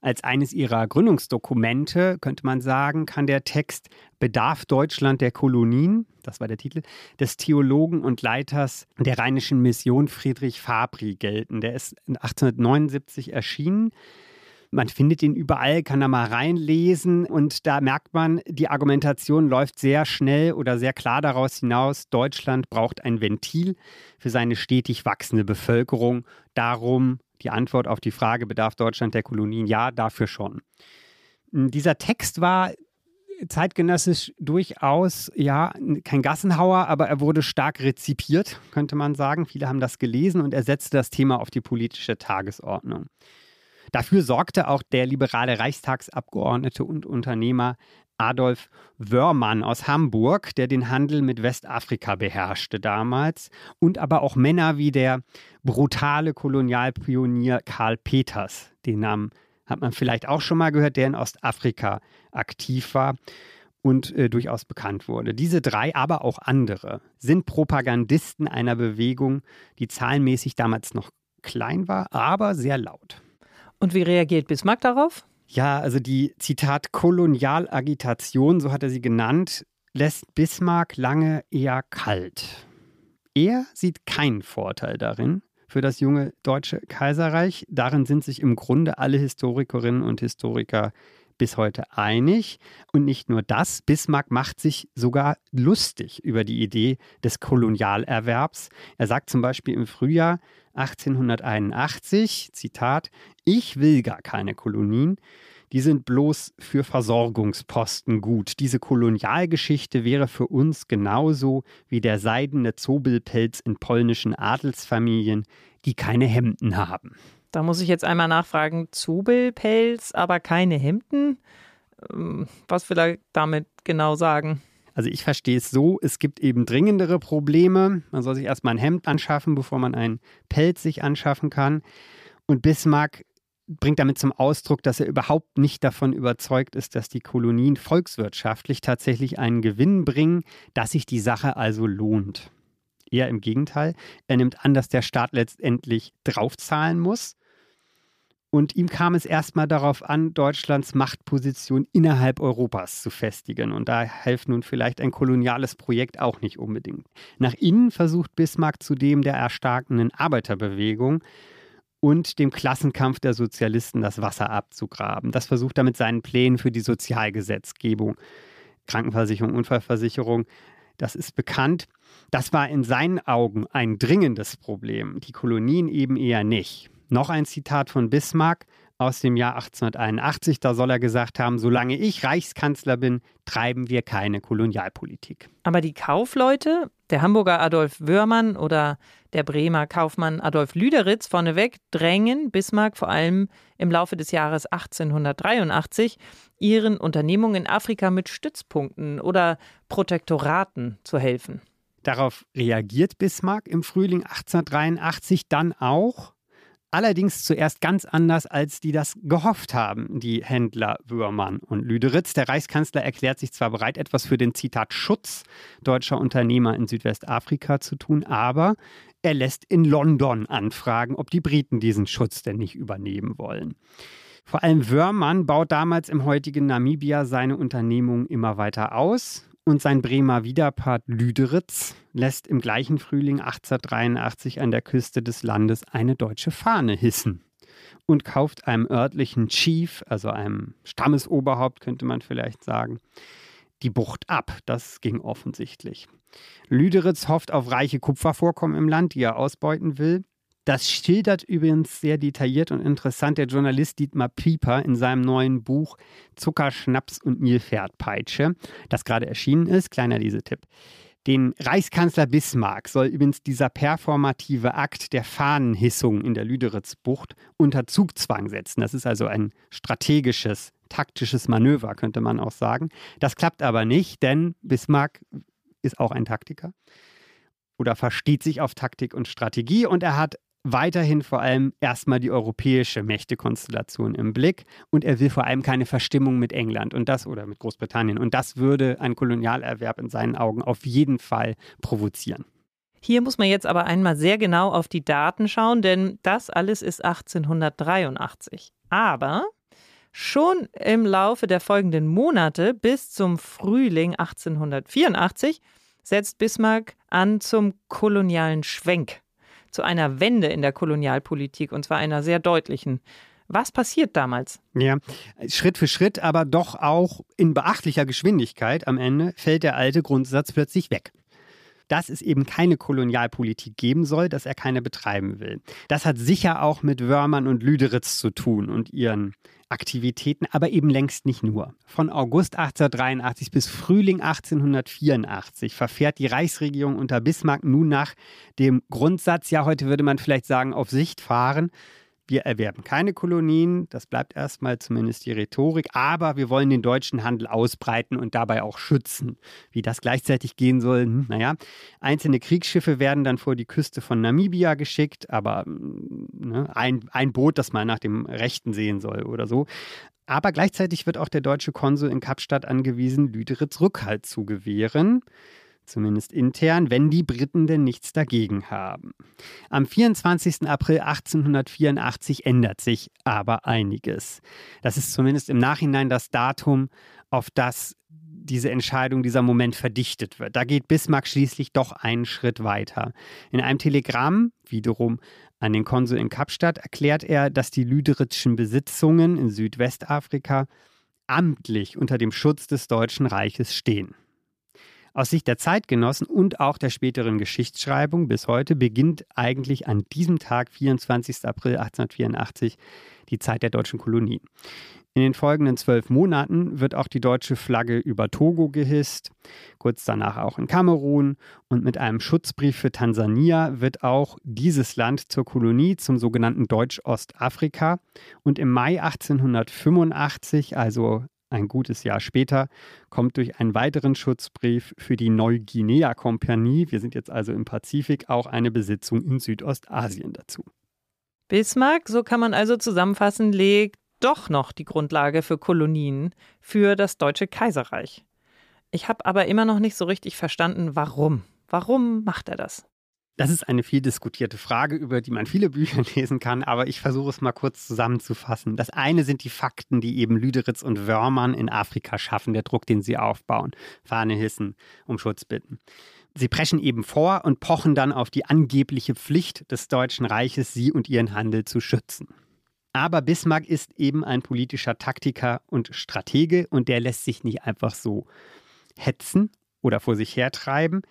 Als eines ihrer Gründungsdokumente, könnte man sagen, kann der Text Bedarf Deutschland der Kolonien, das war der Titel, des Theologen und Leiters der Rheinischen Mission Friedrich Fabri gelten. Der ist 1879 erschienen. Man findet ihn überall, kann da mal reinlesen und da merkt man, die Argumentation läuft sehr schnell oder sehr klar daraus hinaus, Deutschland braucht ein Ventil für seine stetig wachsende Bevölkerung. Darum die Antwort auf die Frage, bedarf Deutschland der Kolonien? Ja, dafür schon. Dieser Text war zeitgenössisch durchaus, ja, kein Gassenhauer, aber er wurde stark rezipiert, könnte man sagen. Viele haben das gelesen und er setzte das Thema auf die politische Tagesordnung. Dafür sorgte auch der liberale Reichstagsabgeordnete und Unternehmer Adolf Wörmann aus Hamburg, der den Handel mit Westafrika beherrschte damals. Und aber auch Männer wie der brutale Kolonialpionier Karl Peters. Den Namen hat man vielleicht auch schon mal gehört, der in Ostafrika aktiv war und äh, durchaus bekannt wurde. Diese drei, aber auch andere, sind Propagandisten einer Bewegung, die zahlenmäßig damals noch klein war, aber sehr laut. Und wie reagiert Bismarck darauf? Ja, also die Zitat Kolonialagitation, so hat er sie genannt, lässt Bismarck lange eher kalt. Er sieht keinen Vorteil darin für das junge deutsche Kaiserreich. Darin sind sich im Grunde alle Historikerinnen und Historiker bis heute einig. Und nicht nur das, Bismarck macht sich sogar lustig über die Idee des Kolonialerwerbs. Er sagt zum Beispiel im Frühjahr 1881, Zitat, ich will gar keine Kolonien, die sind bloß für Versorgungsposten gut. Diese Kolonialgeschichte wäre für uns genauso wie der seidene Zobelpelz in polnischen Adelsfamilien, die keine Hemden haben. Da muss ich jetzt einmal nachfragen, Zobelpelz, aber keine Hemden? Ähm, was will er damit genau sagen? Also ich verstehe es so, es gibt eben dringendere Probleme. Man soll sich erstmal ein Hemd anschaffen, bevor man einen Pelz sich anschaffen kann. Und Bismarck bringt damit zum Ausdruck, dass er überhaupt nicht davon überzeugt ist, dass die Kolonien volkswirtschaftlich tatsächlich einen Gewinn bringen, dass sich die Sache also lohnt. Eher im Gegenteil, er nimmt an, dass der Staat letztendlich draufzahlen muss und ihm kam es erstmal darauf an, Deutschlands Machtposition innerhalb Europas zu festigen. Und da hilft nun vielleicht ein koloniales Projekt auch nicht unbedingt. Nach innen versucht Bismarck zudem der erstarkenden Arbeiterbewegung und dem Klassenkampf der Sozialisten das Wasser abzugraben. Das versucht er mit seinen Plänen für die Sozialgesetzgebung, Krankenversicherung, Unfallversicherung. Das ist bekannt. Das war in seinen Augen ein dringendes Problem, die Kolonien eben eher nicht. Noch ein Zitat von Bismarck aus dem Jahr 1881. Da soll er gesagt haben, solange ich Reichskanzler bin, treiben wir keine Kolonialpolitik. Aber die Kaufleute, der Hamburger Adolf Wörmann oder der Bremer Kaufmann Adolf Lüderitz vorneweg, drängen Bismarck vor allem im Laufe des Jahres 1883 ihren Unternehmungen in Afrika mit Stützpunkten oder Protektoraten zu helfen. Darauf reagiert Bismarck im Frühling 1883 dann auch Allerdings zuerst ganz anders, als die das gehofft haben, die Händler Würmann und Lüderitz. Der Reichskanzler erklärt sich zwar bereit, etwas für den Zitat Schutz deutscher Unternehmer in Südwestafrika zu tun, aber er lässt in London anfragen, ob die Briten diesen Schutz denn nicht übernehmen wollen. Vor allem Wörmann baut damals im heutigen Namibia seine Unternehmung immer weiter aus und sein Bremer Widerpart Lüderitz lässt im gleichen Frühling 1883 an der Küste des Landes eine deutsche Fahne hissen und kauft einem örtlichen Chief, also einem Stammesoberhaupt könnte man vielleicht sagen, die Bucht ab. Das ging offensichtlich. Lüderitz hofft auf reiche Kupfervorkommen im Land, die er ausbeuten will. Das schildert übrigens sehr detailliert und interessant der Journalist Dietmar Pieper in seinem neuen Buch Zucker, Schnaps und Nilpferdpeitsche, das gerade erschienen ist. Kleiner Lesetipp. Den Reichskanzler Bismarck soll übrigens dieser performative Akt der Fahnenhissung in der Lüderitzbucht unter Zugzwang setzen. Das ist also ein strategisches, taktisches Manöver, könnte man auch sagen. Das klappt aber nicht, denn Bismarck ist auch ein Taktiker oder versteht sich auf Taktik und Strategie und er hat weiterhin vor allem erstmal die europäische Mächtekonstellation im Blick und er will vor allem keine Verstimmung mit England und das oder mit Großbritannien und das würde ein Kolonialerwerb in seinen Augen auf jeden Fall provozieren. Hier muss man jetzt aber einmal sehr genau auf die Daten schauen, denn das alles ist 1883. Aber schon im Laufe der folgenden Monate bis zum Frühling 1884 setzt Bismarck an zum kolonialen Schwenk zu einer Wende in der Kolonialpolitik und zwar einer sehr deutlichen. Was passiert damals? Ja, Schritt für Schritt, aber doch auch in beachtlicher Geschwindigkeit am Ende fällt der alte Grundsatz plötzlich weg dass es eben keine Kolonialpolitik geben soll, dass er keine betreiben will. Das hat sicher auch mit Wörmann und Lüderitz zu tun und ihren Aktivitäten, aber eben längst nicht nur. Von August 1883 bis Frühling 1884 verfährt die Reichsregierung unter Bismarck nun nach dem Grundsatz, ja, heute würde man vielleicht sagen, auf Sicht fahren. Wir erwerben keine Kolonien, das bleibt erstmal zumindest die Rhetorik, aber wir wollen den deutschen Handel ausbreiten und dabei auch schützen. Wie das gleichzeitig gehen soll, hm, naja, einzelne Kriegsschiffe werden dann vor die Küste von Namibia geschickt, aber hm, ne, ein, ein Boot, das mal nach dem Rechten sehen soll oder so. Aber gleichzeitig wird auch der deutsche Konsul in Kapstadt angewiesen, Lüderitz Rückhalt zu gewähren zumindest intern, wenn die Briten denn nichts dagegen haben. Am 24. April 1884 ändert sich aber einiges. Das ist zumindest im Nachhinein das Datum, auf das diese Entscheidung, dieser Moment verdichtet wird. Da geht Bismarck schließlich doch einen Schritt weiter. In einem Telegramm, wiederum an den Konsul in Kapstadt, erklärt er, dass die lüderitschen Besitzungen in Südwestafrika amtlich unter dem Schutz des Deutschen Reiches stehen. Aus Sicht der Zeitgenossen und auch der späteren Geschichtsschreibung bis heute beginnt eigentlich an diesem Tag, 24. April 1884, die Zeit der deutschen Kolonien. In den folgenden zwölf Monaten wird auch die deutsche Flagge über Togo gehisst, kurz danach auch in Kamerun und mit einem Schutzbrief für Tansania wird auch dieses Land zur Kolonie zum sogenannten Deutsch-Ostafrika und im Mai 1885, also ein gutes Jahr später kommt durch einen weiteren Schutzbrief für die Neuguinea-Kompanie, wir sind jetzt also im Pazifik, auch eine Besitzung in Südostasien dazu. Bismarck, so kann man also zusammenfassen, legt doch noch die Grundlage für Kolonien für das Deutsche Kaiserreich. Ich habe aber immer noch nicht so richtig verstanden, warum. Warum macht er das? Das ist eine viel diskutierte Frage, über die man viele [laughs] Bücher lesen kann, aber ich versuche es mal kurz zusammenzufassen. Das eine sind die Fakten, die eben Lüderitz und Wörmann in Afrika schaffen, der Druck, den sie aufbauen. Fahne hissen, um Schutz bitten. Sie preschen eben vor und pochen dann auf die angebliche Pflicht des Deutschen Reiches, sie und ihren Handel zu schützen. Aber Bismarck ist eben ein politischer Taktiker und Stratege und der lässt sich nicht einfach so hetzen oder vor sich hertreiben,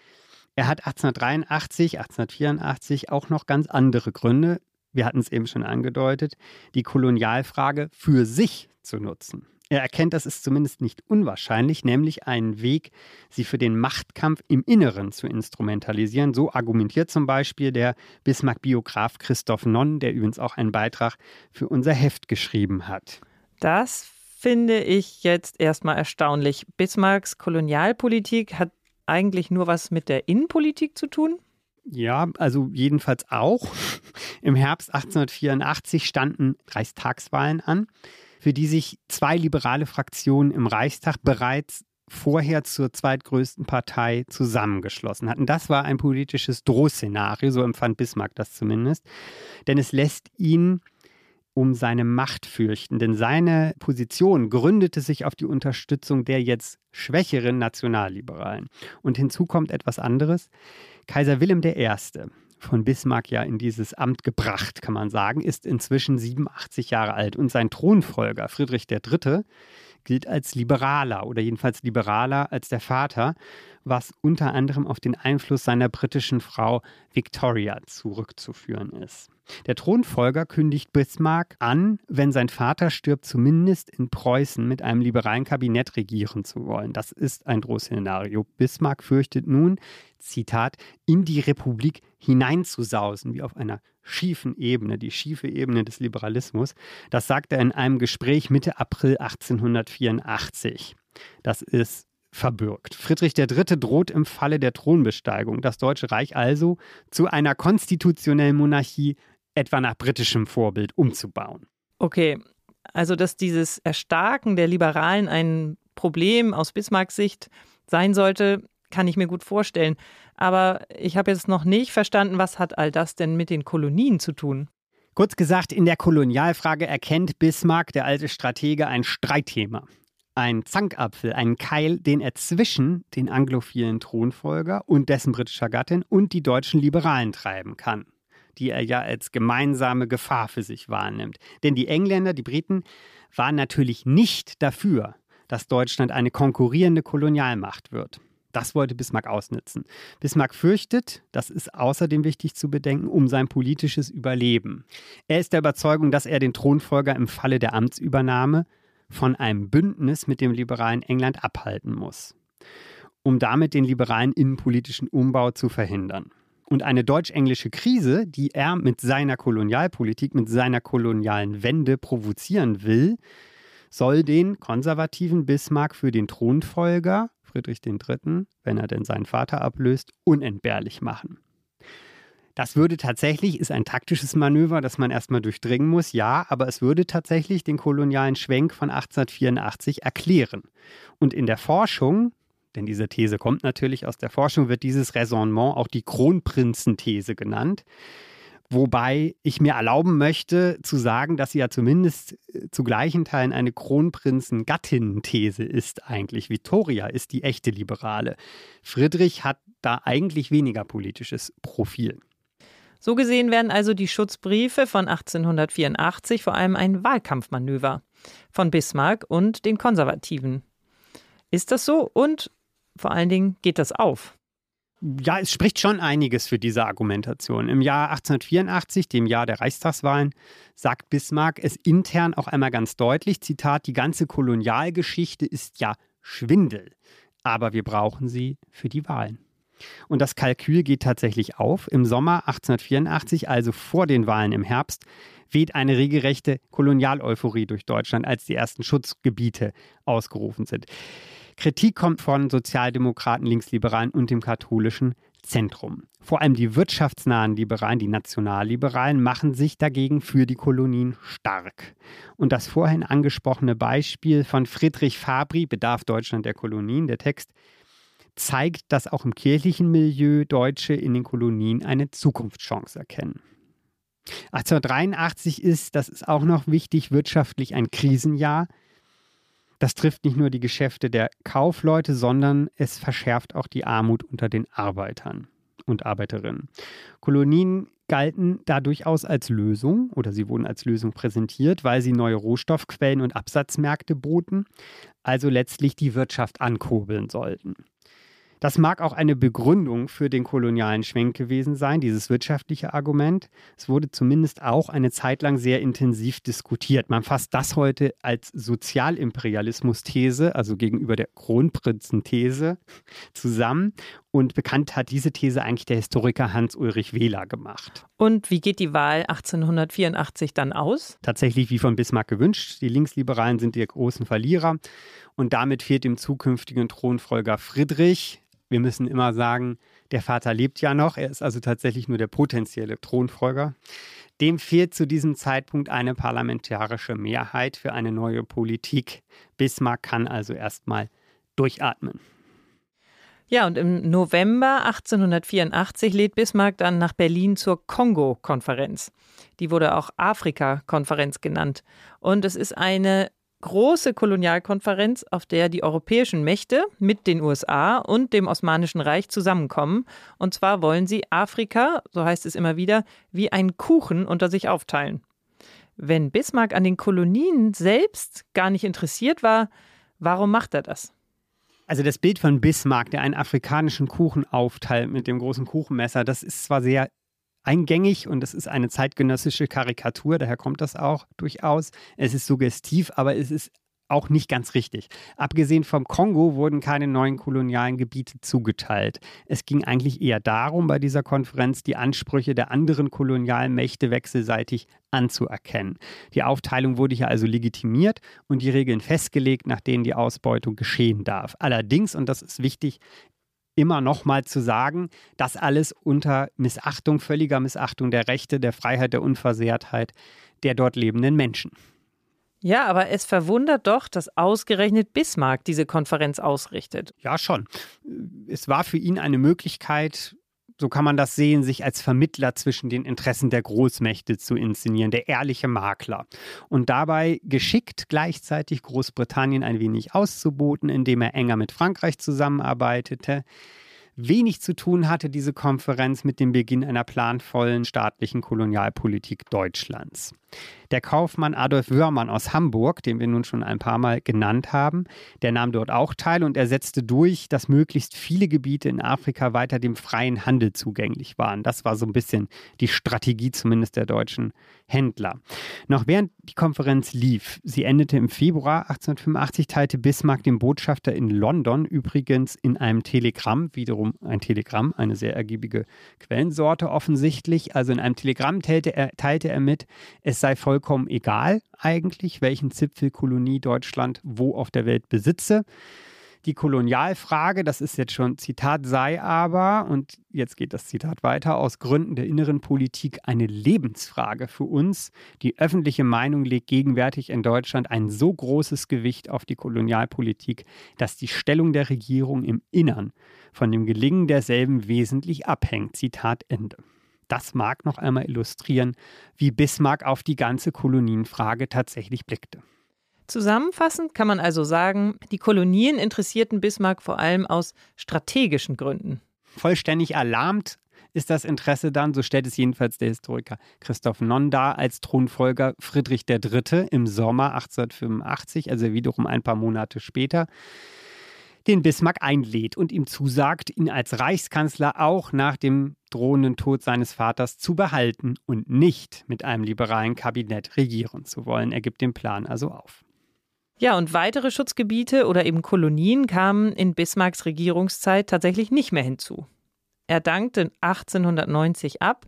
er hat 1883, 1884 auch noch ganz andere Gründe, wir hatten es eben schon angedeutet, die Kolonialfrage für sich zu nutzen. Er erkennt, das ist zumindest nicht unwahrscheinlich, nämlich einen Weg, sie für den Machtkampf im Inneren zu instrumentalisieren. So argumentiert zum Beispiel der Bismarck-Biograf Christoph Nonn, der übrigens auch einen Beitrag für unser Heft geschrieben hat. Das finde ich jetzt erstmal erstaunlich. Bismarcks Kolonialpolitik hat eigentlich nur was mit der Innenpolitik zu tun? Ja, also jedenfalls auch. Im Herbst 1884 standen Reichstagswahlen an, für die sich zwei liberale Fraktionen im Reichstag bereits vorher zur zweitgrößten Partei zusammengeschlossen hatten. Das war ein politisches Drohszenario, so empfand Bismarck das zumindest. Denn es lässt ihn um seine Macht fürchten, denn seine Position gründete sich auf die Unterstützung der jetzt schwächeren Nationalliberalen. Und hinzu kommt etwas anderes. Kaiser Wilhelm I., von Bismarck ja in dieses Amt gebracht, kann man sagen, ist inzwischen 87 Jahre alt und sein Thronfolger Friedrich III. Gilt als liberaler oder jedenfalls liberaler als der Vater, was unter anderem auf den Einfluss seiner britischen Frau Victoria zurückzuführen ist. Der Thronfolger kündigt Bismarck an, wenn sein Vater stirbt, zumindest in Preußen mit einem liberalen Kabinett regieren zu wollen. Das ist ein Drohszenario. Bismarck fürchtet nun, Zitat, in die Republik hineinzusausen, wie auf einer schiefen Ebene, die schiefe Ebene des Liberalismus. Das sagt er in einem Gespräch Mitte April 1884. Das ist verbürgt. Friedrich III. droht im Falle der Thronbesteigung das Deutsche Reich also zu einer konstitutionellen Monarchie etwa nach britischem Vorbild umzubauen. Okay, also dass dieses Erstarken der Liberalen ein Problem aus Bismarcks Sicht sein sollte, kann ich mir gut vorstellen. Aber ich habe jetzt noch nicht verstanden, was hat all das denn mit den Kolonien zu tun? Kurz gesagt, in der Kolonialfrage erkennt Bismarck, der alte Stratege, ein Streitthema. Ein Zankapfel, einen Keil, den er zwischen den anglophilen Thronfolger und dessen britischer Gattin und die deutschen Liberalen treiben kann die er ja als gemeinsame Gefahr für sich wahrnimmt. Denn die Engländer, die Briten, waren natürlich nicht dafür, dass Deutschland eine konkurrierende Kolonialmacht wird. Das wollte Bismarck ausnutzen. Bismarck fürchtet, das ist außerdem wichtig zu bedenken, um sein politisches Überleben. Er ist der Überzeugung, dass er den Thronfolger im Falle der Amtsübernahme von einem Bündnis mit dem liberalen England abhalten muss, um damit den liberalen innenpolitischen Umbau zu verhindern. Und eine deutsch-englische Krise, die er mit seiner Kolonialpolitik, mit seiner kolonialen Wende provozieren will, soll den konservativen Bismarck für den Thronfolger Friedrich III., wenn er denn seinen Vater ablöst, unentbehrlich machen. Das würde tatsächlich, ist ein taktisches Manöver, das man erstmal durchdringen muss, ja, aber es würde tatsächlich den kolonialen Schwenk von 1884 erklären. Und in der Forschung, denn diese These kommt natürlich aus der Forschung, wird dieses Raisonnement auch die Kronprinzenthese genannt. Wobei ich mir erlauben möchte zu sagen, dass sie ja zumindest äh, zu gleichen Teilen eine Kronprinzen-Gattinnen-These ist eigentlich. Victoria ist die echte Liberale. Friedrich hat da eigentlich weniger politisches Profil. So gesehen werden also die Schutzbriefe von 1884 vor allem ein Wahlkampfmanöver von Bismarck und den Konservativen. Ist das so? Und vor allen Dingen geht das auf? Ja, es spricht schon einiges für diese Argumentation. Im Jahr 1884, dem Jahr der Reichstagswahlen, sagt Bismarck es intern auch einmal ganz deutlich, Zitat, die ganze Kolonialgeschichte ist ja Schwindel, aber wir brauchen sie für die Wahlen. Und das Kalkül geht tatsächlich auf. Im Sommer 1884, also vor den Wahlen im Herbst, weht eine regelrechte Kolonialeuphorie durch Deutschland, als die ersten Schutzgebiete ausgerufen sind. Kritik kommt von Sozialdemokraten, Linksliberalen und dem katholischen Zentrum. Vor allem die wirtschaftsnahen Liberalen, die Nationalliberalen, machen sich dagegen für die Kolonien stark. Und das vorhin angesprochene Beispiel von Friedrich Fabri, Bedarf Deutschland der Kolonien, der Text, zeigt, dass auch im kirchlichen Milieu Deutsche in den Kolonien eine Zukunftschance erkennen. 1883 ist, das ist auch noch wichtig, wirtschaftlich ein Krisenjahr. Das trifft nicht nur die Geschäfte der Kaufleute, sondern es verschärft auch die Armut unter den Arbeitern und Arbeiterinnen. Kolonien galten da durchaus als Lösung oder sie wurden als Lösung präsentiert, weil sie neue Rohstoffquellen und Absatzmärkte boten, also letztlich die Wirtschaft ankurbeln sollten. Das mag auch eine Begründung für den kolonialen Schwenk gewesen sein, dieses wirtschaftliche Argument. Es wurde zumindest auch eine Zeit lang sehr intensiv diskutiert. Man fasst das heute als Sozialimperialismus-These, also gegenüber der Kronprinzen-These, zusammen. Und bekannt hat diese These eigentlich der Historiker Hans-Ulrich Wähler gemacht. Und wie geht die Wahl 1884 dann aus? Tatsächlich wie von Bismarck gewünscht. Die Linksliberalen sind die großen Verlierer. Und damit fehlt dem zukünftigen Thronfolger Friedrich wir müssen immer sagen, der Vater lebt ja noch, er ist also tatsächlich nur der potenzielle Thronfolger. Dem fehlt zu diesem Zeitpunkt eine parlamentarische Mehrheit für eine neue Politik. Bismarck kann also erstmal durchatmen. Ja, und im November 1884 lädt Bismarck dann nach Berlin zur Kongo-Konferenz. Die wurde auch Afrika-Konferenz genannt. Und es ist eine große Kolonialkonferenz, auf der die europäischen Mächte mit den USA und dem Osmanischen Reich zusammenkommen. Und zwar wollen sie Afrika, so heißt es immer wieder, wie einen Kuchen unter sich aufteilen. Wenn Bismarck an den Kolonien selbst gar nicht interessiert war, warum macht er das? Also das Bild von Bismarck, der einen afrikanischen Kuchen aufteilt mit dem großen Kuchenmesser, das ist zwar sehr eingängig und es ist eine zeitgenössische Karikatur, daher kommt das auch durchaus. Es ist suggestiv, aber es ist auch nicht ganz richtig. Abgesehen vom Kongo wurden keine neuen kolonialen Gebiete zugeteilt. Es ging eigentlich eher darum, bei dieser Konferenz die Ansprüche der anderen Kolonialmächte wechselseitig anzuerkennen. Die Aufteilung wurde hier also legitimiert und die Regeln festgelegt, nach denen die Ausbeutung geschehen darf. Allerdings, und das ist wichtig, immer noch mal zu sagen, das alles unter Missachtung, völliger Missachtung der Rechte, der Freiheit, der Unversehrtheit der dort lebenden Menschen. Ja, aber es verwundert doch, dass ausgerechnet Bismarck diese Konferenz ausrichtet. Ja, schon. Es war für ihn eine Möglichkeit, so kann man das sehen, sich als Vermittler zwischen den Interessen der Großmächte zu inszenieren, der ehrliche Makler. Und dabei geschickt gleichzeitig Großbritannien ein wenig auszuboten, indem er enger mit Frankreich zusammenarbeitete. Wenig zu tun hatte diese Konferenz mit dem Beginn einer planvollen staatlichen Kolonialpolitik Deutschlands. Der Kaufmann Adolf Wörmann aus Hamburg, den wir nun schon ein paar Mal genannt haben, der nahm dort auch teil und er setzte durch, dass möglichst viele Gebiete in Afrika weiter dem freien Handel zugänglich waren. Das war so ein bisschen die Strategie zumindest der deutschen Händler. Noch während die Konferenz lief, sie endete im Februar 1885, teilte Bismarck dem Botschafter in London übrigens in einem Telegramm, wiederum ein Telegramm, eine sehr ergiebige Quellensorte offensichtlich, also in einem Telegramm teilte er, teilte er mit, es sei vollkommen egal eigentlich, welchen Zipfelkolonie Deutschland wo auf der Welt besitze. Die Kolonialfrage, das ist jetzt schon Zitat, sei aber, und jetzt geht das Zitat weiter, aus Gründen der inneren Politik eine Lebensfrage für uns. Die öffentliche Meinung legt gegenwärtig in Deutschland ein so großes Gewicht auf die Kolonialpolitik, dass die Stellung der Regierung im Innern von dem Gelingen derselben wesentlich abhängt. Zitat Ende. Das mag noch einmal illustrieren, wie Bismarck auf die ganze Kolonienfrage tatsächlich blickte. Zusammenfassend kann man also sagen, die Kolonien interessierten Bismarck vor allem aus strategischen Gründen. Vollständig erlahmt ist das Interesse dann, so stellt es jedenfalls der Historiker Christoph Nonn dar, als Thronfolger Friedrich III. im Sommer 1885, also wiederum ein paar Monate später, den Bismarck einlädt und ihm zusagt, ihn als Reichskanzler auch nach dem drohenden Tod seines Vaters zu behalten und nicht mit einem liberalen Kabinett regieren zu wollen. Er gibt den Plan also auf. Ja, und weitere Schutzgebiete oder eben Kolonien kamen in Bismarcks Regierungszeit tatsächlich nicht mehr hinzu. Er dankte 1890 ab,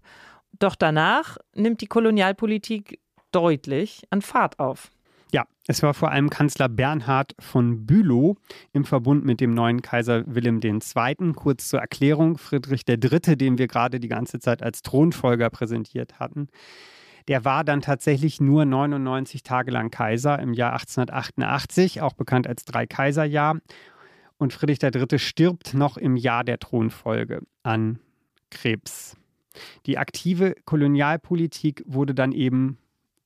doch danach nimmt die Kolonialpolitik deutlich an Fahrt auf. Ja, es war vor allem Kanzler Bernhard von Bülow im Verbund mit dem neuen Kaiser Wilhelm II. Kurz zur Erklärung, Friedrich III., den wir gerade die ganze Zeit als Thronfolger präsentiert hatten, der war dann tatsächlich nur 99 Tage lang Kaiser im Jahr 1888, auch bekannt als Drei-Kaiser-Jahr. Und Friedrich III. stirbt noch im Jahr der Thronfolge an Krebs. Die aktive Kolonialpolitik wurde dann eben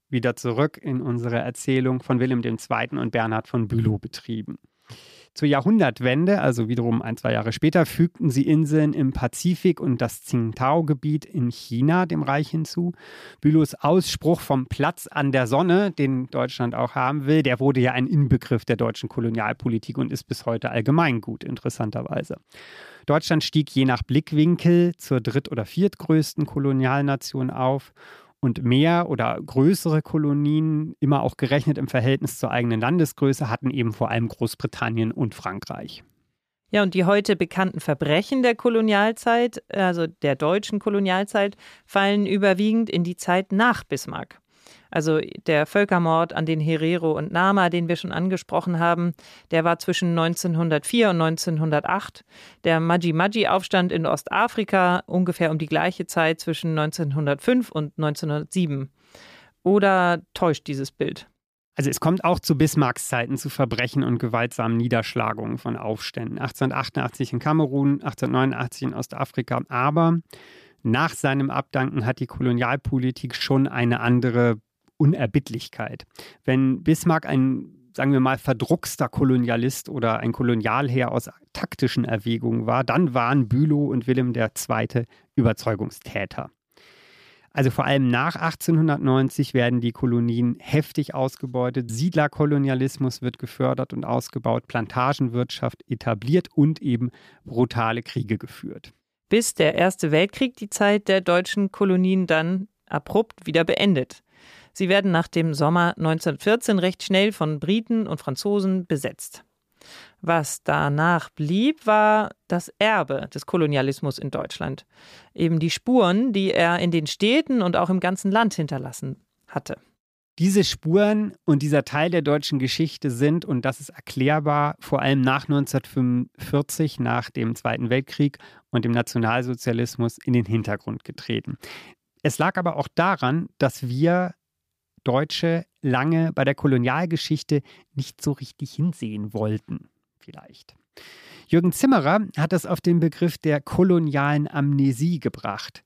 wieder zurück in unsere Erzählung von Wilhelm II. und Bernhard von Bülow betrieben. Zur Jahrhundertwende, also wiederum ein, zwei Jahre später, fügten sie Inseln im Pazifik und das Tsingtao-Gebiet in China dem Reich hinzu. Bülows Ausspruch vom Platz an der Sonne, den Deutschland auch haben will, der wurde ja ein Inbegriff der deutschen Kolonialpolitik und ist bis heute allgemeingut, interessanterweise. Deutschland stieg je nach Blickwinkel zur dritt- oder viertgrößten Kolonialnation auf und mehr oder größere Kolonien, immer auch gerechnet im Verhältnis zur eigenen Landesgröße, hatten eben vor allem Großbritannien und Frankreich. Ja, und die heute bekannten Verbrechen der Kolonialzeit, also der deutschen Kolonialzeit, fallen überwiegend in die Zeit nach Bismarck. Also der Völkermord an den Herero und Nama, den wir schon angesprochen haben, der war zwischen 1904 und 1908. Der Maji-Maji-Aufstand in Ostafrika ungefähr um die gleiche Zeit zwischen 1905 und 1907. Oder täuscht dieses Bild? Also es kommt auch zu Bismarcks Zeiten zu Verbrechen und gewaltsamen Niederschlagungen von Aufständen. 1888 in Kamerun, 1889 in Ostafrika. Aber nach seinem Abdanken hat die Kolonialpolitik schon eine andere Unerbittlichkeit. Wenn Bismarck ein sagen wir mal, verdruckster Kolonialist oder ein Kolonialherr aus taktischen Erwägungen war, dann waren Bülow und Wilhelm II. Überzeugungstäter. Also vor allem nach 1890 werden die Kolonien heftig ausgebeutet, Siedlerkolonialismus wird gefördert und ausgebaut, Plantagenwirtschaft etabliert und eben brutale Kriege geführt. Bis der Erste Weltkrieg die Zeit der deutschen Kolonien dann abrupt wieder beendet. Sie werden nach dem Sommer 1914 recht schnell von Briten und Franzosen besetzt. Was danach blieb, war das Erbe des Kolonialismus in Deutschland. Eben die Spuren, die er in den Städten und auch im ganzen Land hinterlassen hatte. Diese Spuren und dieser Teil der deutschen Geschichte sind, und das ist erklärbar, vor allem nach 1945, nach dem Zweiten Weltkrieg und dem Nationalsozialismus in den Hintergrund getreten. Es lag aber auch daran, dass wir Deutsche lange bei der Kolonialgeschichte nicht so richtig hinsehen wollten, vielleicht. Jürgen Zimmerer hat es auf den Begriff der kolonialen Amnesie gebracht,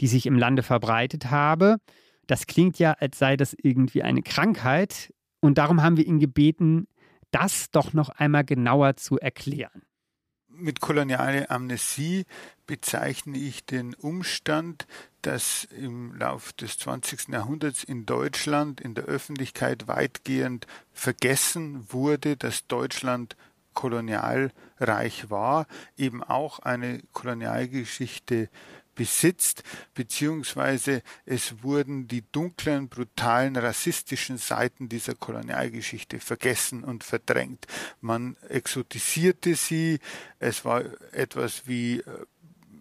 die sich im Lande verbreitet habe. Das klingt ja, als sei das irgendwie eine Krankheit. Und darum haben wir ihn gebeten, das doch noch einmal genauer zu erklären. mit kolonialer Amnesie bezeichne ich den Umstand, dass im Lauf des 20. Jahrhunderts in Deutschland in der Öffentlichkeit weitgehend vergessen wurde, dass Deutschland kolonialreich war, eben auch eine Kolonialgeschichte besitzt, beziehungsweise es wurden die dunklen, brutalen, rassistischen Seiten dieser Kolonialgeschichte vergessen und verdrängt. Man exotisierte sie, es war etwas wie äh,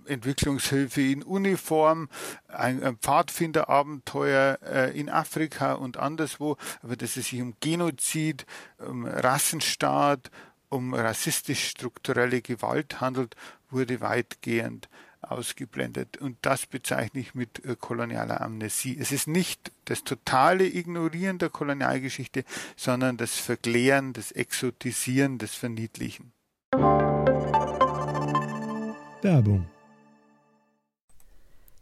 Entwicklungshilfe in Uniform, ein, Pfadfinderabenteuer äh, in Afrika und anderswo, aber dass es sich um Genozid, um Rassenstaat, um rassistisch-strukturelle Gewalt handelt, wurde weitgehend ausgeblendet. Und das bezeichne ich mit äh, kolonialer Amnesie. Es ist nicht das totale Ignorieren der Kolonialgeschichte, sondern das Verklären, das Exotisieren, das Verniedlichen. Werbung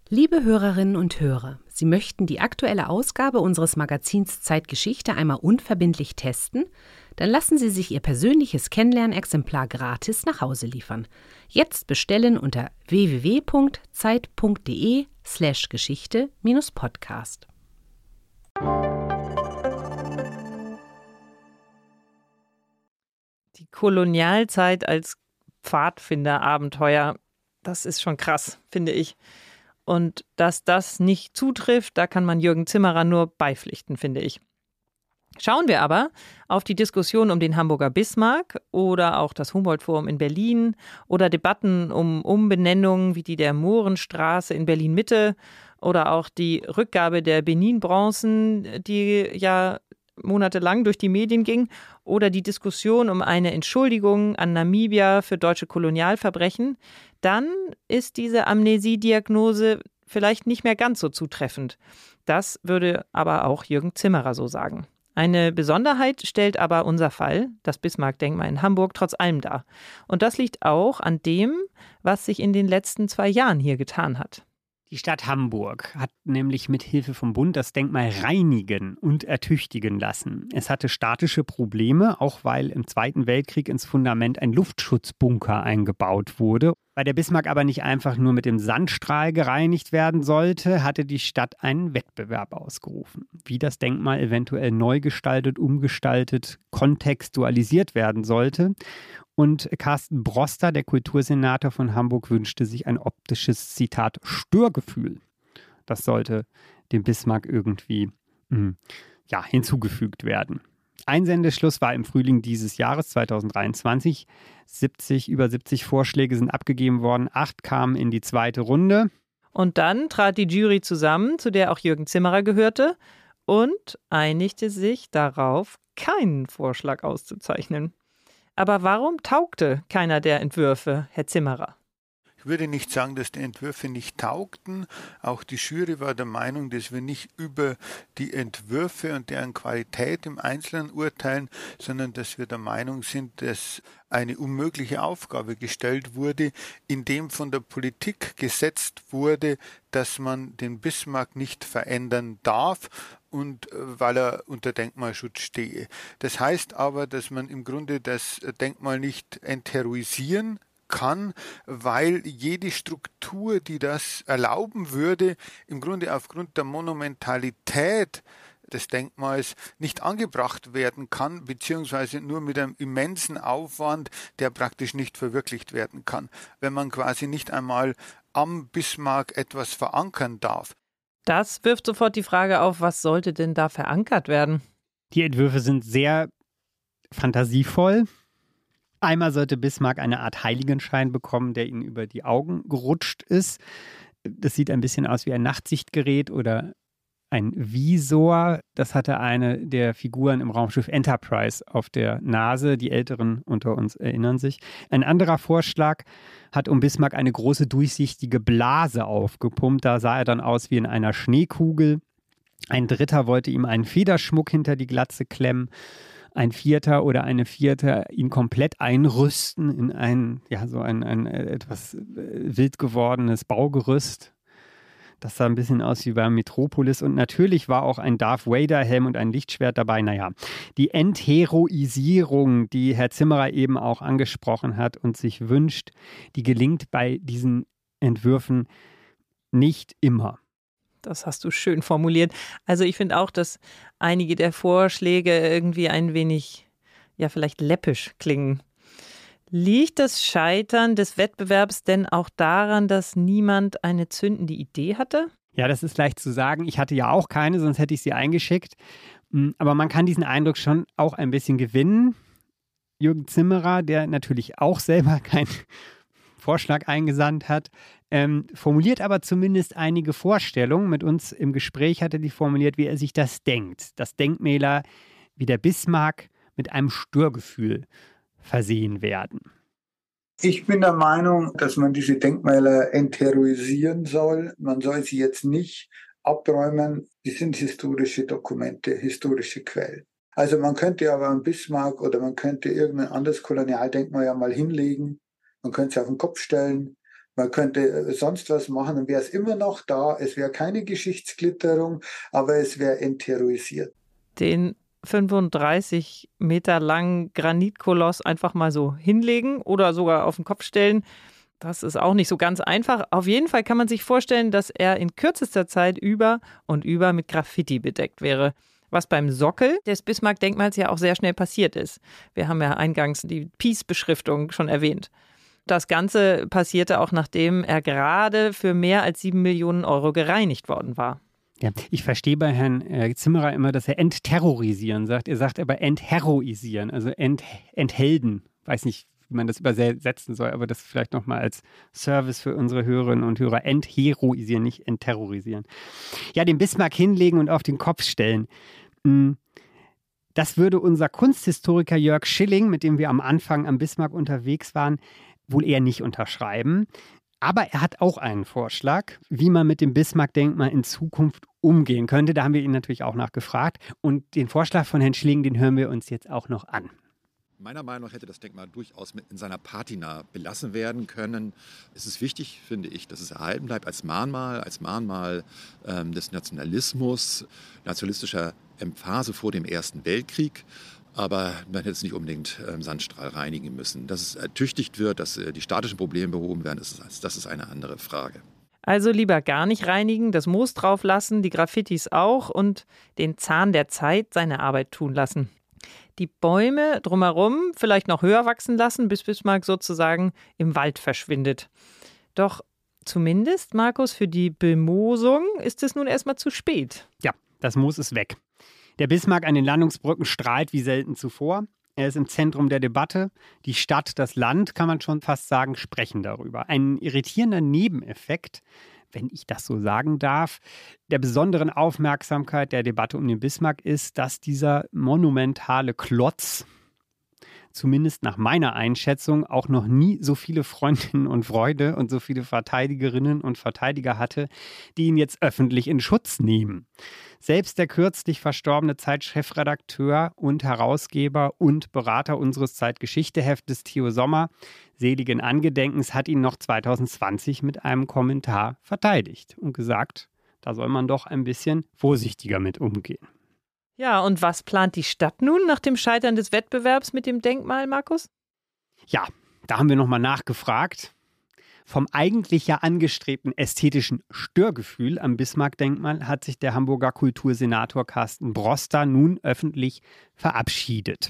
Liebe Hörerinnen und Hörer, Sie möchten die aktuelle Ausgabe unseres Magazins Zeitgeschichte einmal unverbindlich testen? Dann lassen Sie sich Ihr persönliches Kennenlernexemplar gratis nach Hause liefern. Jetzt bestellen unter www.zeit.de/slash Geschichte-Podcast. Die Kolonialzeit als Pfadfinderabenteuer, das ist schon krass, finde ich. Und dass das nicht zutrifft, da kann man Jürgen Zimmerer nur beipflichten, finde ich. Schauen wir aber auf die Diskussion um den Hamburger Bismarck oder auch das Humboldt-Forum in Berlin oder Debatten um Umbenennungen wie die der Mohrenstraße in Berlin-Mitte oder auch die Rückgabe der Benin-Bronzen, die ja monatelang durch die Medien ging, oder die Diskussion um eine Entschuldigung an Namibia für deutsche Kolonialverbrechen, dann ist diese Amnesiediagnose vielleicht nicht mehr ganz so zutreffend. Das würde aber auch Jürgen Zimmerer so sagen. Eine Besonderheit stellt aber unser Fall, das Bismarck-Denkmal in Hamburg, trotz allem dar. Und das liegt auch an dem, was sich in den letzten zwei Jahren hier getan hat. Die Stadt Hamburg hat nämlich mit Hilfe vom Bund das Denkmal reinigen und ertüchtigen lassen. Es hatte statische Probleme, auch weil im Zweiten Weltkrieg ins Fundament ein Luftschutzbunker eingebaut wurde. Weil der Bismarck aber nicht einfach nur mit dem Sandstrahl gereinigt werden sollte, hatte die Stadt einen Wettbewerb ausgerufen, wie das Denkmal eventuell neu gestaltet, umgestaltet, kontextualisiert werden sollte. Und Carsten Broster, der Kultursenator von Hamburg, wünschte sich ein optisches, Zitat, Störgefühl. Das sollte dem Bismarck irgendwie hm, ja, hinzugefügt werden. Einsendeschluss war im Frühling dieses Jahres 2023. 70, über 70 Vorschläge sind abgegeben worden. Acht kamen in die zweite Runde. Und dann trat die Jury zusammen, zu der auch Jürgen Zimmerer gehörte, und einigte sich darauf, keinen Vorschlag auszuzeichnen. Aber warum taugte keiner der Entwürfe, Herr Zimmerer? Ich würde nicht sagen, dass die Entwürfe nicht taugten. Auch die Jury war der Meinung, dass wir nicht über die Entwürfe und deren Qualität im Einzelnen urteilen, sondern dass wir der Meinung sind, dass eine unmögliche Aufgabe gestellt wurde, indem von der Politik gesetzt wurde, dass man den Bismarck nicht verändern darf und äh, weil er unter Denkmalschutz stehe. Das heißt aber, dass man im Grunde das Denkmal nicht enterrorisieren kann, weil jede Struktur, die das erlauben würde, im Grunde aufgrund der Monumentalität des Denkmals nicht angebracht werden kann, beziehungsweise nur mit einem immensen Aufwand, der praktisch nicht verwirklicht werden kann, wenn man quasi nicht einmal am Bismarck etwas verankern darf. Das wirft sofort die Frage auf, was sollte denn da verankert werden? Die Entwürfe sind sehr fantasievoll. Einmal sollte Bismarck eine Art Heiligenschein bekommen, der ihm über die Augen gerutscht ist. Das sieht ein bisschen aus wie ein Nachtsichtgerät oder ein Visor. Das hatte eine der Figuren im Raumschiff Enterprise auf der Nase. Die Älteren unter uns erinnern sich. Ein anderer Vorschlag hat um Bismarck eine große durchsichtige Blase aufgepumpt. Da sah er dann aus wie in einer Schneekugel. Ein dritter wollte ihm einen Federschmuck hinter die Glatze klemmen. Ein vierter oder eine vierte ihn komplett einrüsten in ein, ja, so ein, ein etwas äh, wild gewordenes Baugerüst Das sah ein bisschen aus wie bei Metropolis und natürlich war auch ein Darth Vader-Helm und ein Lichtschwert dabei. Naja, die Entheroisierung, die Herr Zimmerer eben auch angesprochen hat und sich wünscht, die gelingt bei diesen Entwürfen nicht immer. Das hast du schön formuliert. Also ich finde auch, dass einige der Vorschläge irgendwie ein wenig, ja, vielleicht läppisch klingen. Liegt das Scheitern des Wettbewerbs denn auch daran, dass niemand eine zündende Idee hatte? Ja, das ist leicht zu sagen. Ich hatte ja auch keine, sonst hätte ich sie eingeschickt. Hm, aber man kann diesen Eindruck schon auch ein bisschen gewinnen. Jürgen Zimmerer, der natürlich auch selber [laughs] keinen Vorschlag eingesandt hat, ähm, formuliert aber zumindest einige Vorstellungen. Mit uns im Gespräch hat er die formuliert, wie er sich das denkt. Dass Denkmäler wie der Bismarck mit einem Störgefühl versehen werden. Ich bin der Meinung, dass man diese Denkmäler enterrorisieren soll. Man soll sie jetzt nicht abräumen. Die sind historische Dokumente, historische Quellen. Also man könnte aber einen Bismarck oder man könnte irgendein anderes Kolonialdenkmal ja mal hinlegen. Man könnte es auf den Kopf stellen. Man könnte äh, sonst was machen, dann wäre es immer noch da. Es wäre keine Geschichtsglitterung, aber es wäre enterrorisiert. Den 35 Meter langen Granitkoloss einfach mal so hinlegen oder sogar auf den Kopf stellen. Das ist auch nicht so ganz einfach. Auf jeden Fall kann man sich vorstellen, dass er in kürzester Zeit über und über mit Graffiti bedeckt wäre. Was beim Sockel des Bismarck-Denkmals ja auch sehr schnell passiert ist. Wir haben ja eingangs die Peace-Beschriftung schon erwähnt. Das Ganze passierte auch nachdem er gerade für mehr als sieben Millionen Euro gereinigt worden war. Ja, ich verstehe bei Herrn äh, Zimmerer immer, dass er entterrorisieren sagt. Er sagt aber entheroisieren, also ent, enthelden. Weiß nicht, wie man das übersetzen soll, aber das vielleicht nochmal als Service für unsere Hörerinnen und Hörer. Entheroisieren, nicht entterrorisieren. Ja, den Bismarck hinlegen und auf den Kopf stellen. Hm, das würde unser Kunsthistoriker Jörg Schilling, mit dem wir am Anfang am Bismarck unterwegs waren, wohl eher nicht unterschreiben. Aber er hat auch einen Vorschlag, wie man mit dem Bismarck-Denkmal in Zukunft umgehen könnte. Da haben wir ihn natürlich auch nachgefragt. Und den Vorschlag von Herrn Schling, den hören wir uns jetzt auch noch an. Meiner Meinung nach hätte das Denkmal durchaus in seiner Patina belassen werden können. Es ist wichtig, finde ich, dass es erhalten bleibt als Mahnmal, als Mahnmal ähm, des Nationalismus, nationalistischer Emphase vor dem Ersten Weltkrieg aber man hätte es nicht unbedingt ähm, Sandstrahl reinigen müssen. Dass es ertüchtigt wird, dass äh, die statischen Probleme behoben werden, das ist, das ist eine andere Frage. Also lieber gar nicht reinigen, das Moos drauf lassen, die Graffitis auch und den Zahn der Zeit seine Arbeit tun lassen. Die Bäume drumherum vielleicht noch höher wachsen lassen, bis Bismarck sozusagen im Wald verschwindet. Doch zumindest, Markus, für die Bemoosung ist es nun erstmal zu spät. Ja, das Moos ist weg. Der Bismarck an den Landungsbrücken strahlt wie selten zuvor. Er ist im Zentrum der Debatte. Die Stadt, das Land, kann man schon fast sagen, sprechen darüber. Ein irritierender Nebeneffekt, wenn ich das so sagen darf, der besonderen Aufmerksamkeit der Debatte um den Bismarck ist, dass dieser monumentale Klotz, zumindest nach meiner Einschätzung, auch noch nie so viele Freundinnen und Freunde und so viele Verteidigerinnen und Verteidiger hatte, die ihn jetzt öffentlich in Schutz nehmen. Selbst der kürzlich verstorbene Zeitchefredakteur und Herausgeber und Berater unseres Zeitgeschichteheftes Theo Sommer, seligen Angedenkens, hat ihn noch 2020 mit einem Kommentar verteidigt und gesagt, da soll man doch ein bisschen vorsichtiger mit umgehen. Ja, und was plant die Stadt nun nach dem Scheitern des Wettbewerbs mit dem Denkmal, Markus? Ja, da haben wir nochmal nachgefragt. Vom eigentlich ja angestrebten ästhetischen Störgefühl am Bismarck-Denkmal hat sich der Hamburger Kultursenator Carsten Broster nun öffentlich verabschiedet.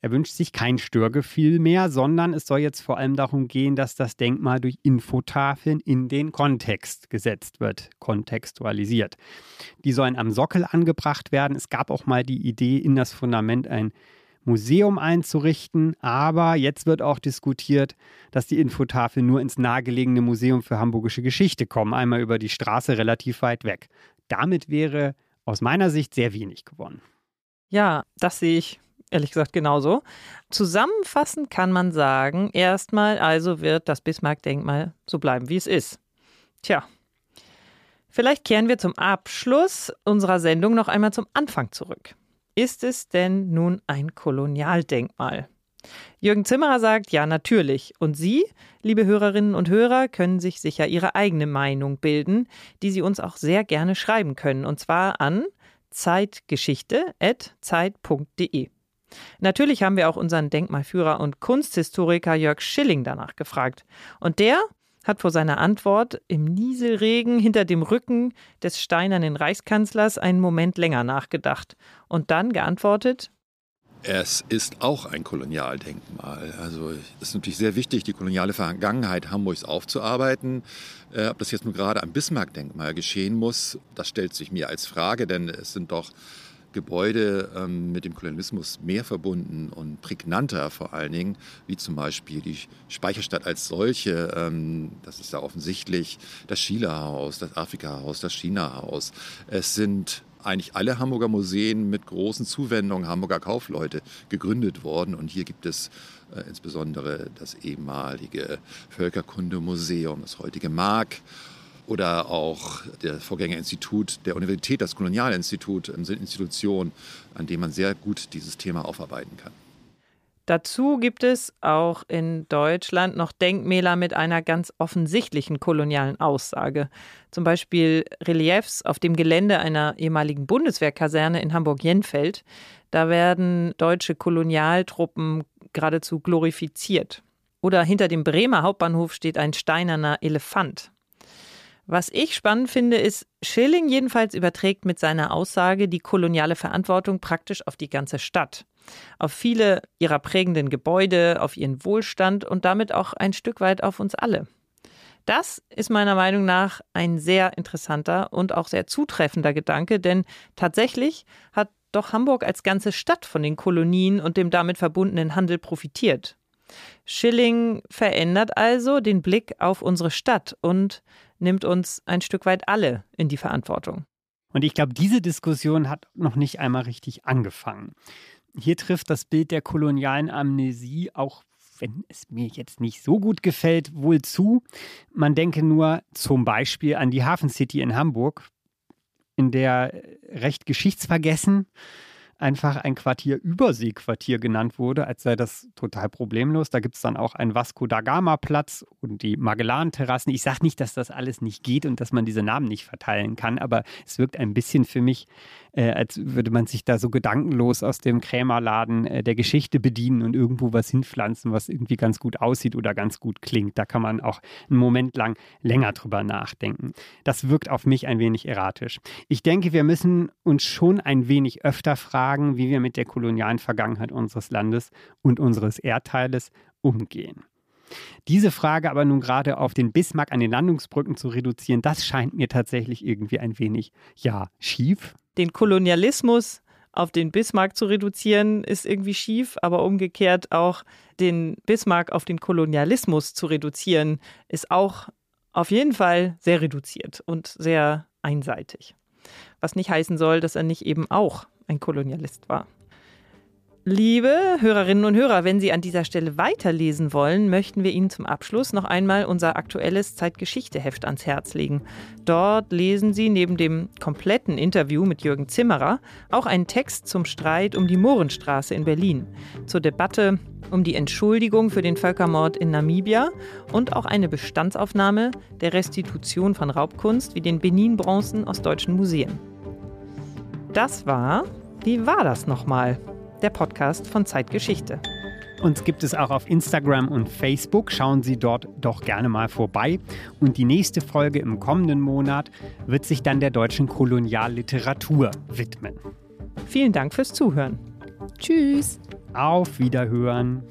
Er wünscht sich kein Störgefühl mehr, sondern es soll jetzt vor allem darum gehen, dass das Denkmal durch Infotafeln in den Kontext gesetzt wird, kontextualisiert. Die sollen am Sockel angebracht werden. Es gab auch mal die Idee, in das Fundament ein Museum einzurichten. Aber jetzt wird auch diskutiert, dass die Infotafeln nur ins nahegelegene Museum für Hamburgische Geschichte kommen, einmal über die Straße relativ weit weg. Damit wäre aus meiner Sicht sehr wenig gewonnen. Ja, das sehe ich ehrlich gesagt genauso. Zusammenfassend kann man sagen, erstmal also wird das Bismarck-Denkmal so bleiben, wie es ist. Tja, vielleicht kehren wir zum Abschluss unserer Sendung noch einmal zum Anfang zurück. Ist es denn nun ein Kolonialdenkmal? Jürgen Zimmerer sagt, ja, natürlich. Und Sie, liebe Hörerinnen und Hörer, können sich sicher Ihre eigene Meinung bilden, die Sie uns auch sehr gerne schreiben können. Und zwar an zeitgeschichte.zeit.de. Natürlich haben wir auch unseren Denkmalführer und Kunsthistoriker Jörg Schilling danach gefragt. Und der hat vor seiner Antwort im Nieselregen hinter dem Rücken des steinernen Reichskanzlers einen Moment länger nachgedacht und dann geantwortet, es ist auch ein Kolonialdenkmal. Also es ist natürlich sehr wichtig, die koloniale Vergangenheit Hamburgs aufzuarbeiten. Äh, ob das jetzt nur gerade am Bismarck-Denkmal geschehen muss, das stellt sich mir als Frage, denn es sind doch Gebäude ähm, mit dem Kolonialismus mehr verbunden und prägnanter vor allen Dingen, wie zum Beispiel die Speicherstadt als solche. Ähm, das ist ja offensichtlich das Schielerhaus, das Afrikahaus, das China-Haus. Es sind eigentlich alle Hamburger Museen mit großen Zuwendungen Hamburger Kaufleute gegründet worden. Und hier gibt es äh, insbesondere das ehemalige Völkerkundemuseum, das heutige Mark oder auch der Vorgängerinstitut der Universität, das Kolonialinstitut, sind Institutionen, an denen man sehr gut dieses Thema aufarbeiten kann. Dazu gibt es auch in Deutschland noch Denkmäler mit einer ganz offensichtlichen kolonialen Aussage. Zum Beispiel Reliefs auf dem Gelände einer ehemaligen Bundeswehrkaserne in Hamburg-Jenfeld. Da werden deutsche Kolonialtruppen geradezu glorifiziert. Oder hinter dem Bremer Hauptbahnhof steht ein steinerner Elefant. Was ich spannend finde, ist, Schilling jedenfalls überträgt mit seiner Aussage die koloniale Verantwortung praktisch auf die ganze Stadt auf viele ihrer prägenden Gebäude, auf ihren Wohlstand und damit auch ein Stück weit auf uns alle. Das ist meiner Meinung nach ein sehr interessanter und auch sehr zutreffender Gedanke, denn tatsächlich hat doch Hamburg als ganze Stadt von den Kolonien und dem damit verbundenen Handel profitiert. Schilling verändert also den Blick auf unsere Stadt und nimmt uns ein Stück weit alle in die Verantwortung. Und ich glaube, diese Diskussion hat noch nicht einmal richtig angefangen. Hier trifft das Bild der kolonialen Amnesie auch wenn es mir jetzt nicht so gut gefällt, wohl zu. Man denke nur zum Beispiel an die Hafen City in Hamburg, in der recht geschichtsvergessen einfach ein Quartier Überseequartier genannt wurde, als sei das total problemlos. Da gibt es dann auch einen Vasco da Gama Platz und die Magellan-Terrassen. Ich sage nicht, dass das alles nicht geht und dass man diese Namen nicht verteilen kann, aber es wirkt ein bisschen für mich äh, als würde man sich da so gedankenlos aus dem Krämerladen äh, der Geschichte bedienen und irgendwo was hinpflanzen, was irgendwie ganz gut aussieht oder ganz gut klingt. Da kann man auch einen Moment lang länger drüber nachdenken. Das wirkt auf mich ein wenig erratisch. Ich denke, wir müssen uns schon ein wenig öfter fragen, wie wir mit der kolonialen Vergangenheit unseres Landes und unseres Erdteiles umgehen. Diese Frage aber nun gerade auf den Bismarck an den Landungsbrücken zu reduzieren, das scheint mir tatsächlich irgendwie ein wenig, ja, schief den Kolonialismus auf den Bismarck zu reduzieren, ist irgendwie schief, aber umgekehrt auch den Bismarck auf den Kolonialismus zu reduzieren, ist auch auf jeden Fall sehr reduziert und sehr einseitig. Was nicht heißen soll, dass er nicht eben auch ein Kolonialist war. Liebe Hörerinnen und Hörer, wenn Sie an dieser Stelle weiterlesen wollen, möchten wir Ihnen zum Abschluss noch einmal unser aktuelles Zeitgeschichte-Heft ans Herz legen. Dort lesen Sie neben dem kompletten Interview mit Jürgen Zimmerer auch einen Text zum Streit um die Mohrenstraße in Berlin, zur Debatte um die Entschuldigung für den Völkermord in Namibia und auch eine Bestandsaufnahme der Restitution von Raubkunst wie den Benin-Bronzen aus deutschen Museen. Das war, wie war das nochmal? Der Podcast von Zeitgeschichte. Uns gibt es auch auf Instagram und Facebook. Schauen Sie dort doch gerne mal vorbei. Und die nächste Folge im kommenden Monat wird sich dann der deutschen Kolonialliteratur widmen. Vielen Dank fürs Zuhören. Tschüss. Auf Wiederhören.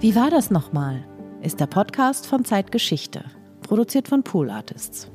Wie war das nochmal? Ist der Podcast von Zeitgeschichte, produziert von Pool Artists.